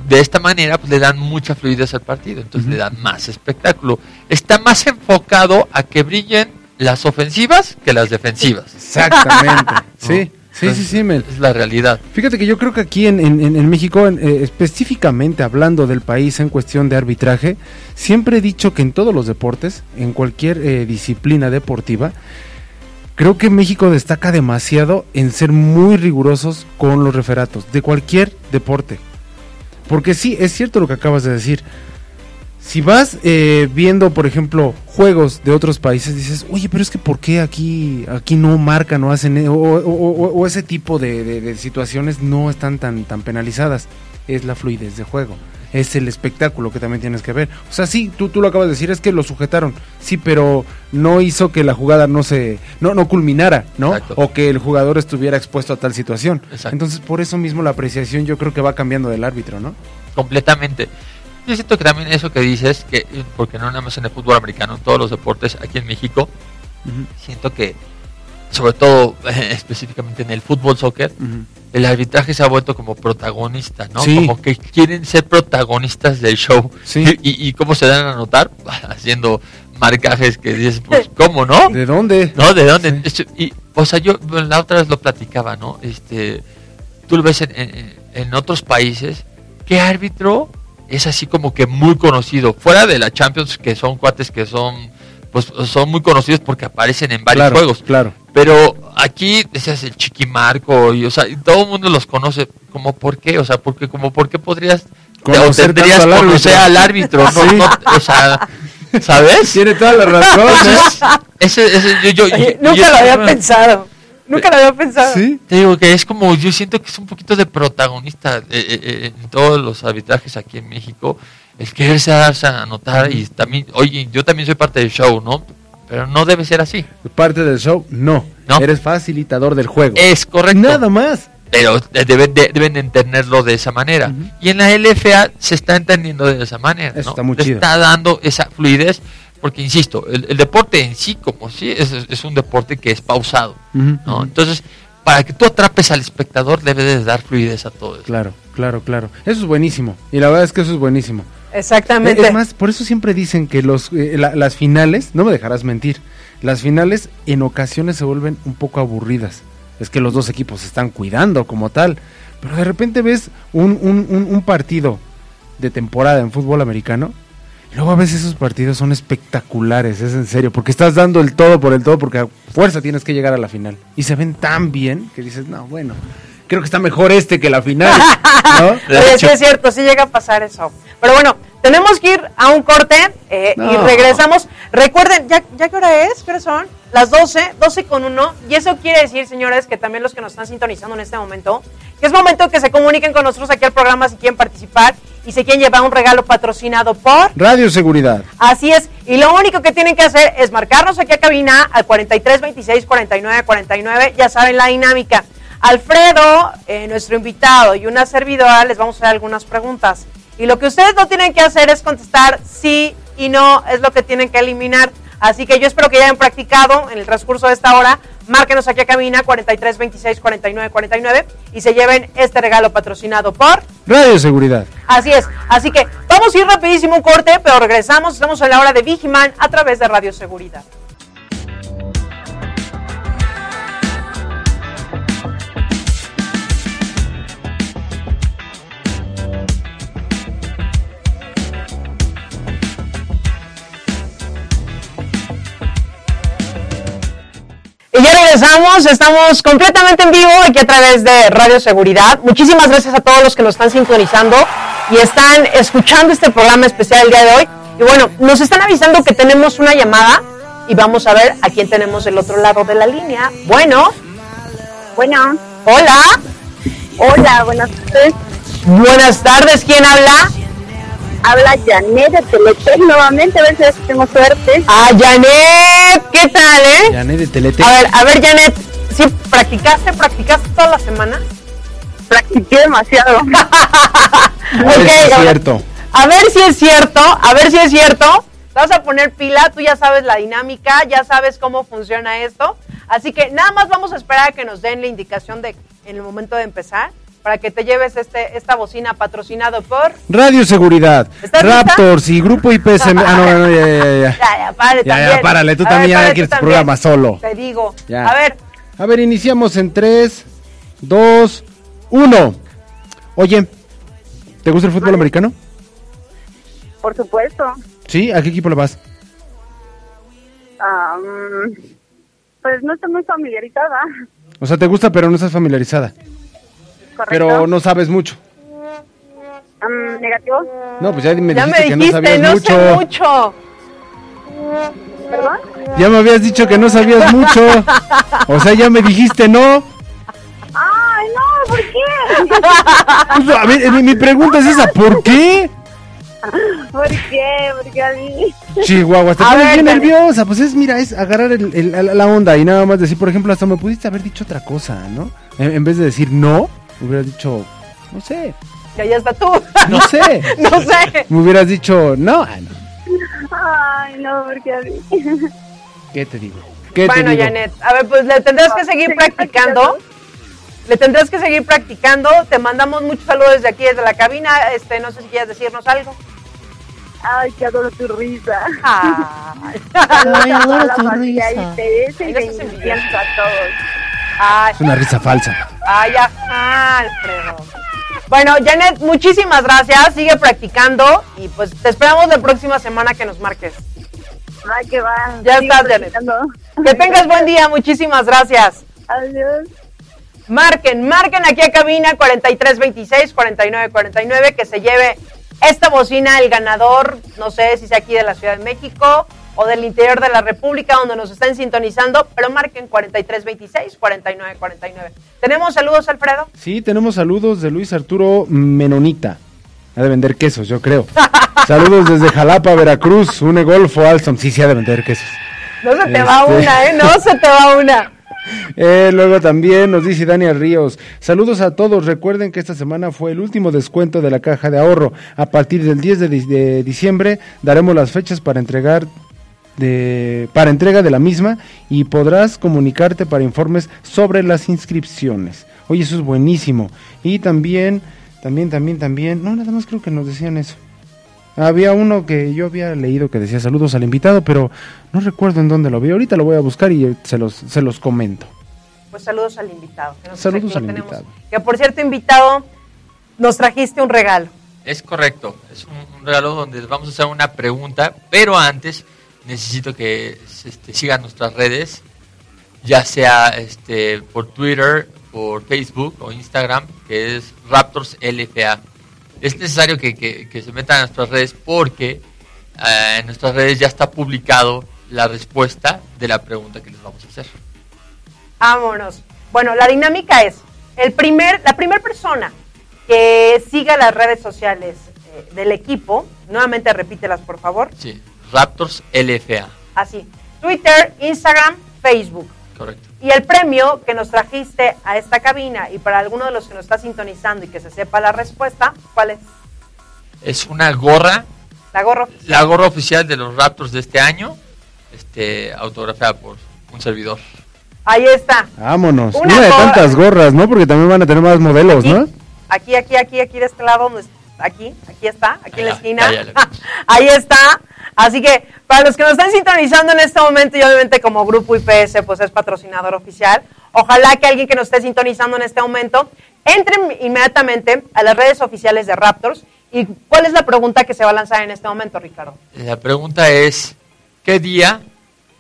S2: de esta manera pues, le dan mucha fluidez al partido, entonces le dan más espectáculo. Está más enfocado a que brillen las ofensivas que las defensivas.
S3: Exactamente. sí. Sí, sí, sí,
S2: Es la realidad.
S3: Fíjate que yo creo que aquí en, en, México, eh, específicamente hablando del país en cuestión de arbitraje, siempre he dicho que en todos los deportes, en cualquier eh, disciplina deportiva, creo que México destaca demasiado en ser muy rigurosos con los referatos de cualquier deporte. Porque sí, es cierto lo que acabas de decir si vas eh, viendo, por ejemplo, juegos de otros países, dices, oye, pero es que ¿por qué aquí, aquí no marcan no hacen, e-, o, ese tipo de, situaciones no están tan, tan penalizadas? Es la fluidez de juego, es el espectáculo que también tienes que ver. O sea, sí, tú, tú lo acabas de decir, es que lo sujetaron, sí, pero no hizo que la jugada no se, no, no culminara, ¿no? O que el jugador estuviera expuesto a tal situación. Entonces, por eso mismo la apreciación yo creo que va cambiando del árbitro, ¿no?
S2: Completamente. Yo siento que también eso que dices, que porque no nada más en el fútbol americano, en todos los deportes aquí en México, siento que, sobre todo específicamente en el fútbol soccer, el arbitraje se ha vuelto como protagonista, ¿no? Como que quieren ser protagonistas del show. Y, cómo se dan a notar? Haciendo marcajes que dices, pues, ¿cómo, no?
S3: ¿De dónde?
S2: No, ¿de dónde? Y, o sea, yo la otra vez lo platicaba, ¿no? Este, tú lo ves en, en otros países, ¿qué árbitro es así como que muy conocido. Fuera de la Champions, que son cuates que son, pues son muy conocidos porque aparecen en varios juegos.
S3: Claro.
S2: Pero aquí decías el Chiquimarco y o sea, todo el mundo los conoce. ¿Cómo por qué? O sea, porque como por qué podrías
S3: conocer, o tendrías
S2: al conocer al árbitro, o sea, ¿sabes?
S3: Tiene toda la razón.
S1: ese, yo, nunca lo había pensado. Nunca lo había pensado.
S2: ¿Sí? Te digo que es como, yo siento que es un poquito de protagonista eh, eh, eh, en todos los arbitrajes aquí en México, el quererse darse a notar y también, oye, yo también soy parte del show, ¿no? Pero no debe ser así.
S3: Parte del show, no. ¿No? Eres facilitador del juego.
S2: Es correcto.
S3: Nada más.
S2: Pero deben, deben entenderlo de esa manera. Y en la LFA se está entendiendo de esa manera. ¿no?
S3: Está muy
S2: Está dando esa fluidez porque insisto, el, deporte en sí como sí es, un deporte que es pausado, ¿no? Entonces, para que tú atrapes al espectador debe de dar fluidez a todo eso.
S3: Claro, claro, claro. Eso es buenísimo. Y la verdad es que eso es buenísimo.
S1: Exactamente.
S3: Es más, por eso siempre dicen que los, eh, las finales, no me dejarás mentir, las finales en ocasiones se vuelven un poco aburridas. Es que los dos equipos se están cuidando como tal. Pero de repente ves un, un, un partido de temporada en fútbol americano Luego a veces esos partidos son espectaculares, es en serio, porque estás dando el todo por el todo, porque a fuerza tienes que llegar a la final. Y se ven tan bien que dices, no, bueno, creo que está mejor este que la final. ¿no?
S1: sí, es cierto, sí llega a pasar eso. Pero bueno, tenemos que ir a un corte eh, y regresamos. Recuerden, ¿ya, ¿ya qué hora es? ¿Qué hora son? Las 12, 12 con 1. Y eso quiere decir, señores, que también los que nos están sintonizando en este momento, que es momento que se comuniquen con nosotros aquí al programa si quieren participar y se quieren llevar un regalo patrocinado por
S3: Radio Seguridad.
S1: Así es, y lo único que tienen que hacer es marcarnos aquí a cabina al 43 26 49 49, ya saben la dinámica. Alfredo, eh, nuestro invitado y una servidora les vamos a hacer algunas preguntas. Y lo que ustedes no tienen que hacer es contestar sí y no, es lo que tienen que eliminar. Así que yo espero que ya hayan practicado en el transcurso de esta hora. Márquenos aquí a cabina 43 26 49 49 y se lleven este regalo patrocinado por
S3: Radio Seguridad.
S1: Así es. Así que vamos a ir rapidísimo un corte, pero regresamos. Estamos en la hora de Vigiman a través de Radio Seguridad. Y ya regresamos, estamos completamente en vivo aquí a través de Radio Seguridad. Muchísimas gracias a todos los que nos están sintonizando. y están escuchando este programa especial el día de hoy. Y bueno, nos están avisando que tenemos una llamada y vamos a ver a quién tenemos del otro lado de la línea. Bueno.
S5: Bueno.
S1: Hola.
S5: Hola, buenas tardes.
S1: Buenas tardes, ¿quién habla?
S5: Habla Janet de Teletec nuevamente, a ver si tengo suerte.
S1: Ah, Janet, ¿qué tal, eh?
S3: Janet de Teletec.
S1: A ver, a ver, Janet, ¿sí practicaste, practicaste toda la semana?
S5: Practiqué demasiado.
S3: a ver si es cierto.
S1: A ver si es cierto, a ver si es cierto. Vas a poner pila, tú ya sabes la dinámica, ya sabes cómo funciona esto. Así que nada más vamos a esperar a que nos den la indicación de en el momento de empezar para que te lleves este esta bocina patrocinado por
S3: Radio Seguridad, Raptors y Grupo IPSM. ah, no, no, ya, ya, ya.
S1: Ya, ya, párale
S3: ya, ya, párale, tú también ya quieres tu programa solo.
S1: Te digo. A ver.
S3: A ver, iniciamos en 3, 2, 1. Oye, ¿te gusta el fútbol americano?
S5: Por supuesto.
S3: ¿Sí? ¿A qué equipo le vas?
S5: Um, pues no estoy muy familiarizada.
S3: O sea, te gusta, pero no estás familiarizada.
S5: Correcto.
S3: Pero no sabes mucho.
S5: Um, ¿Negativo?
S3: No, pues ya me
S1: ya
S3: dijiste,
S1: me
S3: que no sabías
S1: no
S3: mucho.
S1: Sé mucho.
S5: ¿Perdón?
S3: Ya me habías dicho que no sabías mucho. O sea, ya me dijiste no.
S5: Ay, no, ¿por qué?
S3: Pues, a ver, mi, pregunta es esa, ¿por qué?
S5: ¿Por qué? ¿Por qué a mí?
S3: Chihuahua, te pones bien nerviosa. Pues es, mira, es agarrar el- el- la, onda y nada más decir, por ejemplo, hasta me pudiste haber dicho otra cosa, ¿no? En, en vez de decir no, hubieras dicho, no sé,
S1: Ya, ya está tú.
S3: no sé.
S1: no sé.
S3: Me hubieras dicho, no, ah, no.
S5: Ay, no, ¿por qué a mí?
S3: ¿Qué te digo? ¿Qué te
S1: Bueno,
S3: digo?
S1: Janet, a ver, pues le tendrás que seguir
S5: ¿Seguir
S1: practicando. Le tendrás que seguir practicando. Te mandamos muchos saludos desde aquí, desde la cabina. Este, no sé si quieres decirnos algo.
S5: Ay, que adoro tu risa.
S1: Ay,
S5: Saludos a
S6: adoro tu risa.
S5: y Teresa y
S1: Ay,
S5: a todos.
S1: Ay,
S3: Es una risa falsa.
S1: ay, ajá, Alfredo. Bueno, Janet, muchísimas gracias. Sigue practicando y pues te esperamos la próxima semana que nos marques.
S5: Ay, que va.
S1: Ya
S5: Sigo
S1: estás, Janet. Que tengas buen día. Muchísimas gracias.
S5: Adiós.
S1: Marquen, marquen aquí a cabina 4326-4949 que se lleve esta bocina el ganador, no sé si sea aquí de la Ciudad de México o del interior de la República donde nos estén sintonizando, pero marquen 4326-4949. ¿Tenemos saludos, Alfredo?
S3: Sí, tenemos saludos de Luis Arturo Menonita. Ha de vender quesos, yo creo. Saludos desde Jalapa, Veracruz. Une Golfo Alstom. Sí, sí, ha de vender quesos.
S1: No se te va
S3: Este-
S1: una, ¿eh? No se te va una.
S3: Eh, luego también nos dice Daniel Ríos. Saludos a todos. Recuerden que esta semana fue el último descuento de la caja de ahorro. A partir del 10 de, di- de diciembre daremos las fechas para entregar de, para entrega de la misma y podrás comunicarte para informes sobre las inscripciones. Oye, eso es buenísimo. Y también, también, también, también. No, nada más creo que nos decían eso. Había uno que yo había leído que decía saludos al invitado, pero no recuerdo en dónde lo vi. Ahorita lo voy a buscar y eh, se los, se los comento.
S1: Pues saludos al invitado. que
S3: Saludos al invitado.
S1: Que por cierto, invitado, nos trajiste un regalo.
S2: Es correcto, es un, un regalo donde vamos a hacer una pregunta, pero antes necesito que este, sigan nuestras redes, ya sea este, por Twitter, por Facebook o Instagram, que es Raptors LFA. Es necesario que, que- que se metan a nuestras redes porque eh, en nuestras redes ya está publicado la respuesta de la pregunta que les vamos a hacer.
S1: Vámonos. Bueno, la dinámica es, el primer, la primera persona que siga las redes sociales eh, del equipo, nuevamente repítelas por favor,
S2: Sí, Raptors LFA,
S1: así, Twitter, Instagram, Facebook.
S2: correcto.
S1: Y el premio que nos trajiste a esta cabina y para alguno de los que nos está sintonizando y que se sepa la respuesta, ¿cuál es?
S2: Es una gorra
S1: La gorra.
S2: la gorra oficial de los Raptors de este año, este, autografiada por un servidor.
S1: Ahí está.
S3: Vámonos.
S1: Una
S3: Una, de tantas gorras, ¿no? Porque también van a tener más modelos,
S1: Aquí,
S3: ¿no?
S1: aquí, aquí, aquí, aquí de este lado, aquí, aquí está, aquí en la esquina. Ahí está. Así que para los que nos están sintonizando en este momento y obviamente como grupo IPS pues es patrocinador oficial, ojalá que alguien que nos esté sintonizando en este momento entre inmediatamente a las redes oficiales de Raptors. ¿Y cuál es la pregunta que se va a lanzar en este momento, Ricardo?
S2: La pregunta es, ¿qué día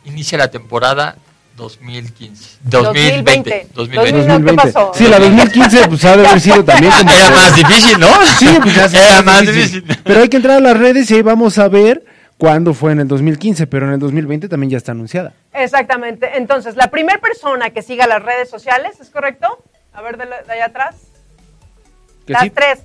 S2: inicia la temporada 2015.
S1: 2020.
S2: 2020.
S1: 2020.
S2: 2020.
S1: ¿qué pasó?
S3: Sí, la 2015 pues ha de haber sido también como...
S2: Era más difícil, ¿no?
S3: Sí, pues ya
S2: Era más
S3: difícil.
S2: difícil.
S3: Pero hay que entrar a las redes y ahí vamos a ver cuándo fue en el 2015, pero en el 2020 también ya está anunciada.
S1: Exactamente. Entonces, la primera persona que siga las redes sociales, ¿es correcto? A ver, de, la- de allá atrás.
S3: ¿Que
S1: las
S3: sí?
S1: tres.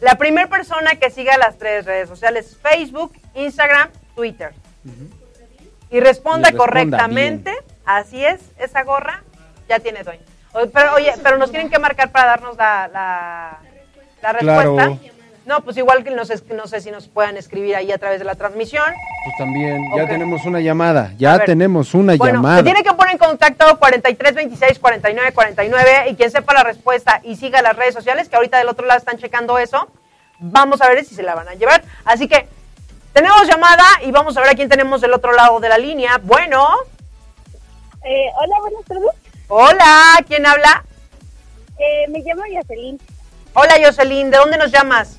S1: La primera persona que siga las tres redes sociales, Facebook, Instagram, Twitter. Y responda,
S3: Y responda
S1: correctamente, así es, esa gorra ya tiene dueño. Pero, oye, pero nos tienen que marcar para darnos la, la, la
S3: Claro.
S1: No, pues igual que nos, no sé si nos puedan escribir ahí a través de la transmisión.
S3: Pues también, ya tenemos una llamada, ya tenemos una
S1: Bueno,
S3: llamada.
S1: se tiene que poner en contacto 43 26 49 49 y quien sepa la respuesta y siga las redes sociales, que ahorita del otro lado están checando eso, vamos a ver si se la van a llevar. Así que tenemos llamada y vamos a ver a quién tenemos del otro lado de la línea. Bueno,
S5: Eh, hola, buenas tardes.
S1: hola, ¿quién habla?
S5: Eh, me llamo Yacelín.
S1: Hola Jocelyn, ¿de dónde nos llamas?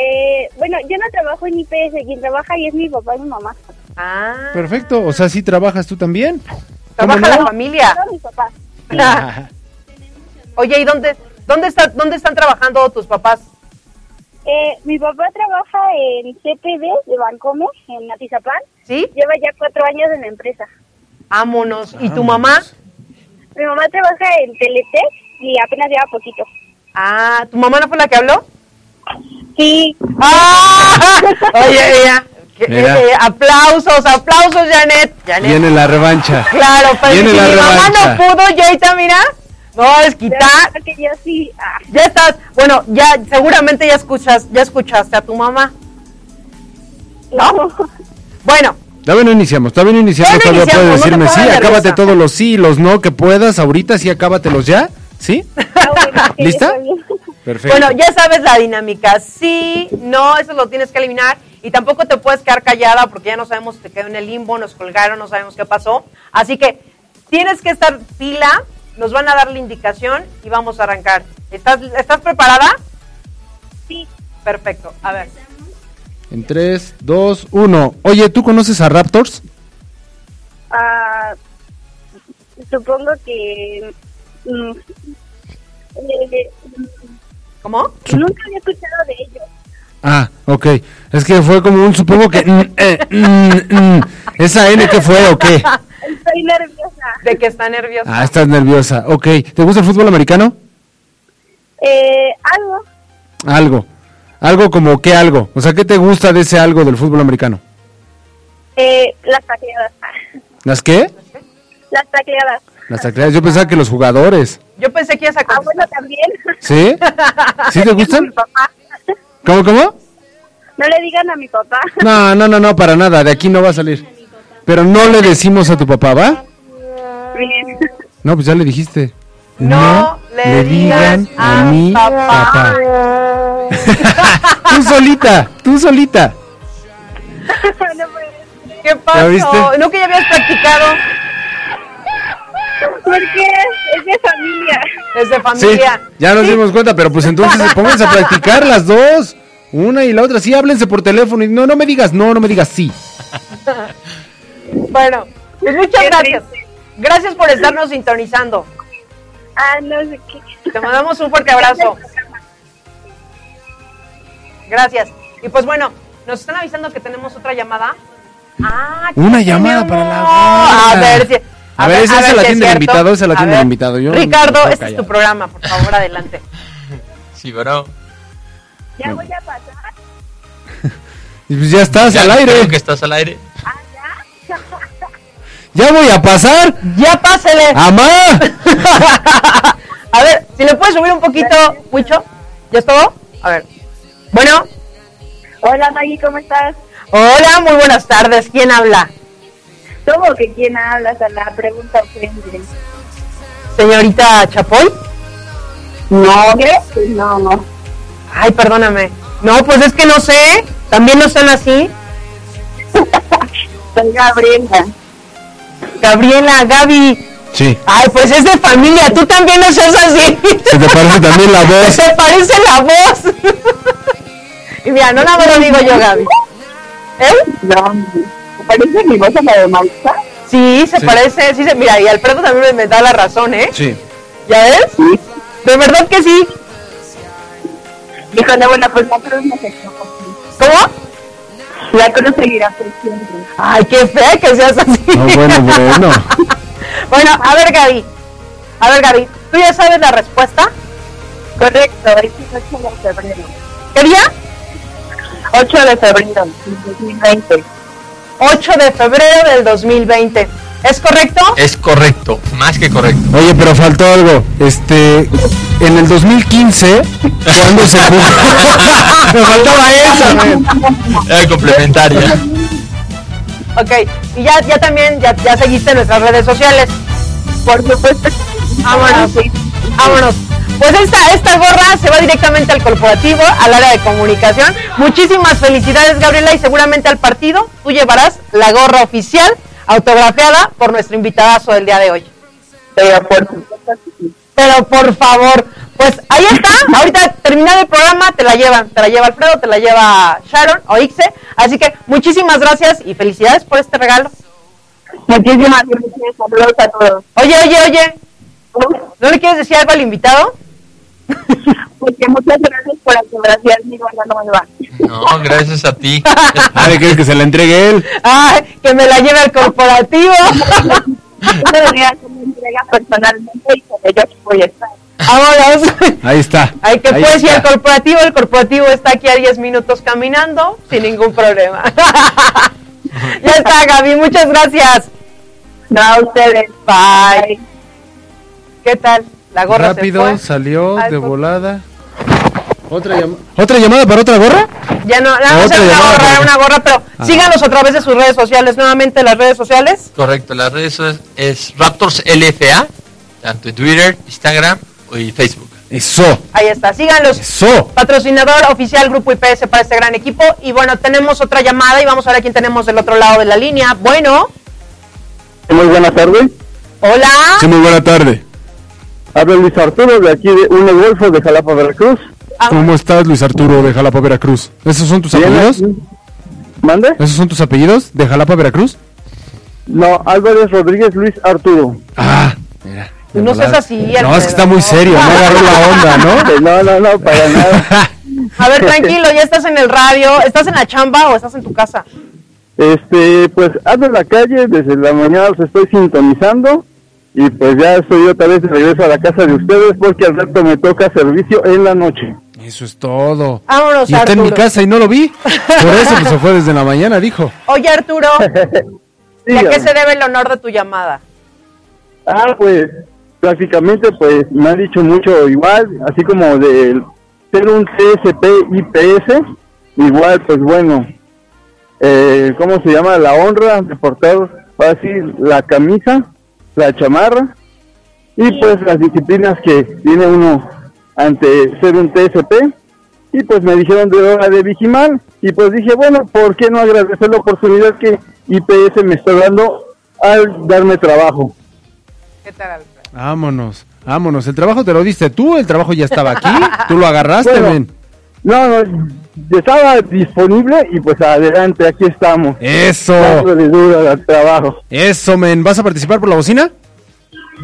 S5: Eh, bueno, yo no trabajo en IPS, quien trabaja ahí es mi papá y mi mamá.
S1: Ah,
S3: Perfecto, o sea, sí trabajas tú también.
S1: trabaja la familia.
S5: No, mi papá.
S1: Oye, ¿y dónde, dónde, está, dónde están trabajando tus papás?
S5: Eh, mi papá trabaja en CPD de Bancomer, en Atizapán.
S1: ¿Sí?
S5: Lleva ya cuatro años en la empresa.
S1: Vámonos. ¿Y tu mamá?
S5: Mi mamá trabaja en Teletec y apenas lleva poquito.
S1: Ah, ¿tu mamá no fue la que habló?
S5: Sí,
S1: ¡Ah! Oye, ella. que-
S3: Mira.
S1: eh, aplausos, aplausos, Janet. Janet.
S3: Viene la revancha.
S1: Claro, pero
S3: Viene
S1: si
S3: la
S1: mi mamá
S3: revancha.
S1: no pudo, Jaita, mira. No, es quitar.
S5: que yo sí. Ah,
S1: Ya estás. Bueno, ya seguramente ya escuchas, ya escuchaste a tu mamá.
S5: no.
S1: Bueno,
S3: Todavía no iniciamos, todavía no iniciamos,
S1: Todavía no
S3: puedes
S1: iniciamos, no
S3: decirme
S1: te
S3: sí, acábate todos los sí y los no que puedas ahorita, sí, acábatelos ya, ¿sí?
S5: Ah, bueno,
S3: ¿Lista? Perfecto.
S1: bueno, ya sabes la dinámica. Sí, no, eso lo tienes que eliminar. Y tampoco te puedes quedar callada porque ya no sabemos si te quedó en el limbo, nos colgaron, no sabemos qué pasó. Así que tienes que estar pila, nos van a dar la indicación y vamos a arrancar. ¿Estás, ¿estás preparada?
S5: Sí,
S1: Perfecto. A ver.
S3: En 3, 2, 1. Oye, ¿tú conoces a Raptors?
S5: ah, supongo que... mm, eh,
S1: ¿Cómo?
S5: nunca había escuchado de ellos.
S3: Ah, ok. Es que fue como un, supongo que... mm, eh, mm, mm. ¿Esa N qué fue o qué?
S5: Estoy nerviosa.
S1: De que está nerviosa.
S3: Ah, estás nerviosa. Ok. ¿Te gusta el fútbol americano?
S5: Eh, algo.
S3: Algo. Algo como qué algo. O sea, ¿qué te gusta de ese algo del fútbol americano?
S5: Eh, las tacleadas.
S3: ¿Las qué?
S5: Las tacleadas.
S3: Las tacleadas. Yo pensaba que los jugadores.
S1: Yo pensé que ibas a
S5: Ah, bueno, también.
S3: ¿Sí? ¿Sí te gustan? ¿Cómo, cómo?
S5: No le digan a mi papá.
S3: No, no, no, no, para nada. De aquí no va a salir. Pero no le decimos a tu papá, ¿va?
S5: Bien.
S3: No, pues ya le dijiste.
S1: No le digan a
S3: mi
S1: papá.
S3: papá. tú solita, tú solita.
S5: No ser.
S1: ¿Qué pasó?
S3: viste?
S1: ¿No que ya habías practicado?
S5: Porque es de familia.
S1: Es de
S3: Sí,
S1: familia.
S3: ya nos
S1: Sí.
S3: dimos cuenta, pero pues entonces pónganse a practicar las dos. Una y la otra. Sí, háblense por teléfono. Y no, no me digas no, no me digas sí.
S1: Bueno, pues muchas
S5: Qué
S1: gracias.
S5: triste.
S1: Gracias por estarnos sintonizando.
S5: Ah, no sé qué.
S1: Te mandamos un fuerte abrazo. Gracias. Y pues bueno, nos están avisando que tenemos otra llamada. Ah, ¿qué
S3: Una
S1: tenemos?
S3: llamada para la
S1: A
S3: gorda.
S1: ver si.
S3: A ver, esa
S1: si
S3: la
S1: es
S3: tiene el invitado, esa la tiene el invitado, yo
S1: Ricardo, este es tu programa, por favor, adelante.
S2: Sí, bro.
S5: Ya voy a pasar.
S3: Y pues ya estás
S2: Ya
S3: al aire.
S2: creo que estás al aire.
S5: Ah, ya.
S3: Ya voy a pasar.
S1: ¡Ya pásele!
S3: ¡Amá!
S1: A ver, si le puedes subir un poquito, Wicho. ¿Ya es todo? A ver. Bueno,
S5: Hola Maggie, ¿cómo estás?
S1: hola, muy buenas tardes. ¿Quién habla?
S5: ¿Cómo que quién hablas a la pregunta ofende?
S1: Señorita Chapoy.
S5: No, ¿qué? No, no.
S1: Ay, perdóname. No, pues es que no sé. También no están así.
S5: Soy Gabriela.
S1: Gabriela, Gaby.
S3: Sí.
S1: Ay, pues es de familia. Tú también no seas así.
S3: Se te parece también la voz.
S1: Se parece la voz. y mira, no nada más lo digo yo, Gaby. ¿Eh?
S5: No, ¿me parece mi voz a la de Marisa?
S1: Sí, se
S3: Sí.
S1: parece, sí se, mira, y Alfredo también me da la razón, ¿eh?
S3: Sí.
S1: ¿Ya ves?
S5: Sí.
S1: De verdad que sí.
S5: Híjole, bueno, pues la cruz me afectó.
S1: ¿Cómo?
S5: La cruz seguirá creciendo.
S1: Ay, qué fea que seas así.
S3: No, bueno, bueno.
S1: Bueno, a ver, Gaby. A ver, Gaby, ¿tú ya sabes la respuesta?
S5: Correcto, es el 8 de febrero.
S1: ¿Qué día?
S5: 8 de febrero, 2020.
S1: 8 de febrero del 2020. ¿Es correcto?
S2: Es correcto, más que correcto.
S3: Oye, pero faltó algo. Este, en el 2015, cuando se Me faltaba esa.
S2: Era complementaria.
S1: Ok, y ya, ya también, ya, ya seguiste nuestras redes sociales.
S5: Por supuesto.
S1: Vámonos, vámonos. Pues esta, esta gorra se va directamente al corporativo, al área de comunicación. Muchísimas felicidades, Gabriela, y seguramente al partido tú llevarás la gorra oficial autografiada por nuestro invitadazo del día de hoy.
S5: Pero por
S1: favor, pues ahí está. Ahorita terminado el programa, te la llevan. Te la lleva Alfredo, te la lleva Sharon o Ixe. Así que muchísimas gracias y felicidades por este regalo.
S5: Muchísimas gracias. Saludos a todos.
S1: Oye, oye, oye, ¿no le quieres decir algo al invitado?
S5: Porque muchas gracias por autografiar mi gorra nueva.
S2: No, gracias a ti.
S3: Ah, ¿de qué es que se la entregue él?
S1: Ay, que me la lleve al corporativo.
S5: Yo debería hacer una entrega personalmente y con ellos voy a estar.
S1: Vámonos.
S3: Ahí está.
S1: Hay que
S3: Ahí
S1: pues ir al corporativo. El corporativo está aquí a 10 minutos caminando sin ningún problema. ya está, Gaby. Muchas gracias.
S5: No, a ustedes.
S1: Bye. ¿Qué tal? La gorra
S3: Rápido,
S1: se fue.
S3: salió
S1: Ay,
S3: de volada. ¿Otra, llama- ¿Otra llamada para otra gorra?
S1: Ya no, nada más
S3: Otra
S1: era una gorra, una gorra, pero
S3: Ah.
S1: síganos a través de sus redes sociales, nuevamente las redes sociales.
S2: Correcto, las redes sociales es Raptors LFA, tanto en Twitter, Instagram y Facebook.
S3: Eso,
S1: Ahí está, síganlos.
S3: eso.
S1: Patrocinador oficial Grupo IPS para este gran equipo. Y bueno, tenemos otra llamada y vamos a ver a quién tenemos del otro lado de la línea. Bueno,
S6: Muy buenas tardes.
S1: hola.
S3: Sí, muy buena tarde.
S6: Habla Luis Arturo de aquí de Un Golfo de Jalapa, Veracruz.
S1: Ah,
S3: ¿Cómo estás, Luis Arturo de Jalapa, Veracruz? ¿Esos son tus apellidos?
S6: ¿Mande?
S3: ¿Esos son tus apellidos de Jalapa, Veracruz?
S6: No, Álvarez Rodríguez Luis Arturo.
S3: Ah, mira.
S1: No seas así,
S3: No, es que está muy serio, no agarró la onda, ¿no?
S6: No, no, no, para nada.
S1: A ver, tranquilo, ya estás en el radio. ¿Estás en la chamba o estás en tu casa?
S6: Este, pues ando en la calle, desde la mañana los estoy sintonizando y pues ya estoy otra vez de regreso a la casa de ustedes porque al rato me toca servicio en la noche.
S3: Eso es todo.
S1: Vámonos,
S3: Y está en mi
S1: Arturo.
S3: casa y no lo vi. Por eso pues, se fue desde la mañana, dijo.
S1: Oye, Arturo, ¿y a qué se debe el honor de tu llamada?
S6: Ah, pues prácticamente pues me han dicho mucho igual, así como de ser un CSP IPS, igual pues bueno, eh, ¿cómo se llama? La honra de portar así la camisa, la chamarra y pues las disciplinas que tiene uno ante ser un TSP y pues me dijeron de hora de Vigimal y pues dije bueno, ¿por qué no agradecer la oportunidad que IPS me está dando al darme trabajo?
S1: ¿Qué tal, Alfredo?
S3: Vámonos, vámonos. El trabajo te lo diste tú, el trabajo ya estaba aquí. Tú lo agarraste,
S6: Bueno.
S3: men.
S6: No, no, estaba disponible y pues adelante, aquí estamos.
S3: Eso,
S6: Dándole duro al trabajo.
S3: eso, men. ¿Vas a participar por la bocina?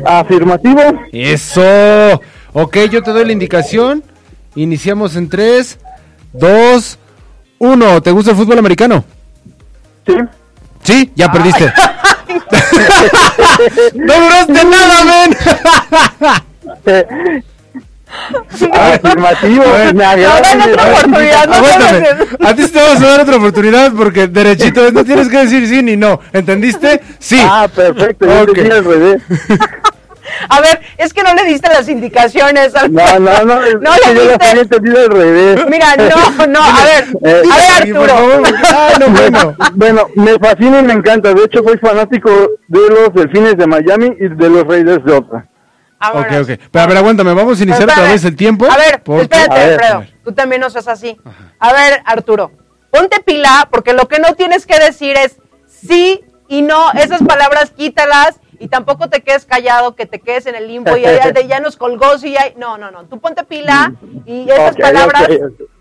S6: Afirmativo.
S3: Eso. Ok, yo te doy la indicación. Iniciamos en 3, 2, 1. ¿Te gusta el fútbol americano?
S6: Sí.
S3: Sí, ya perdiste. no duraste nada, men.
S6: Afirmativo.
S3: A ver,
S6: me agrada,
S1: otra oportunidad, no
S3: A ti te vamos a dar otra oportunidad porque derechito no tienes que decir sí ni no. ¿Entendiste? Sí.
S6: Ah, perfecto, yo
S3: Ok.
S6: entendí al revés.
S1: A ver, es que no le diste las indicaciones. Alfredo.
S6: No, no, no,
S1: No le
S6: yo lo
S1: diste.
S6: había entendido al revés.
S1: Mira, no, no, a ver,
S6: Eh,
S1: a ver, Arturo.
S3: Ay, no, bueno.
S6: Bueno, me fascina y me encanta. De hecho, soy fanático de los Delfines de Miami y de los Raiders de Oakland.
S3: Ok, ok. Pero a ver, aguántame, vamos a iniciar otra vez el tiempo.
S1: A ver,
S3: porque-
S1: espérate,
S6: A ver,
S1: Alfredo.
S6: a ver.
S1: Tú también no seas así. A ver, Arturo, ponte pila, porque lo que no tienes que decir es sí y no. Esas palabras quítalas y tampoco te quedes callado, que te quedes en el limbo y ya, ya- nos colgó, sí, ya- No, no, no. Tú ponte pila y esas palabras,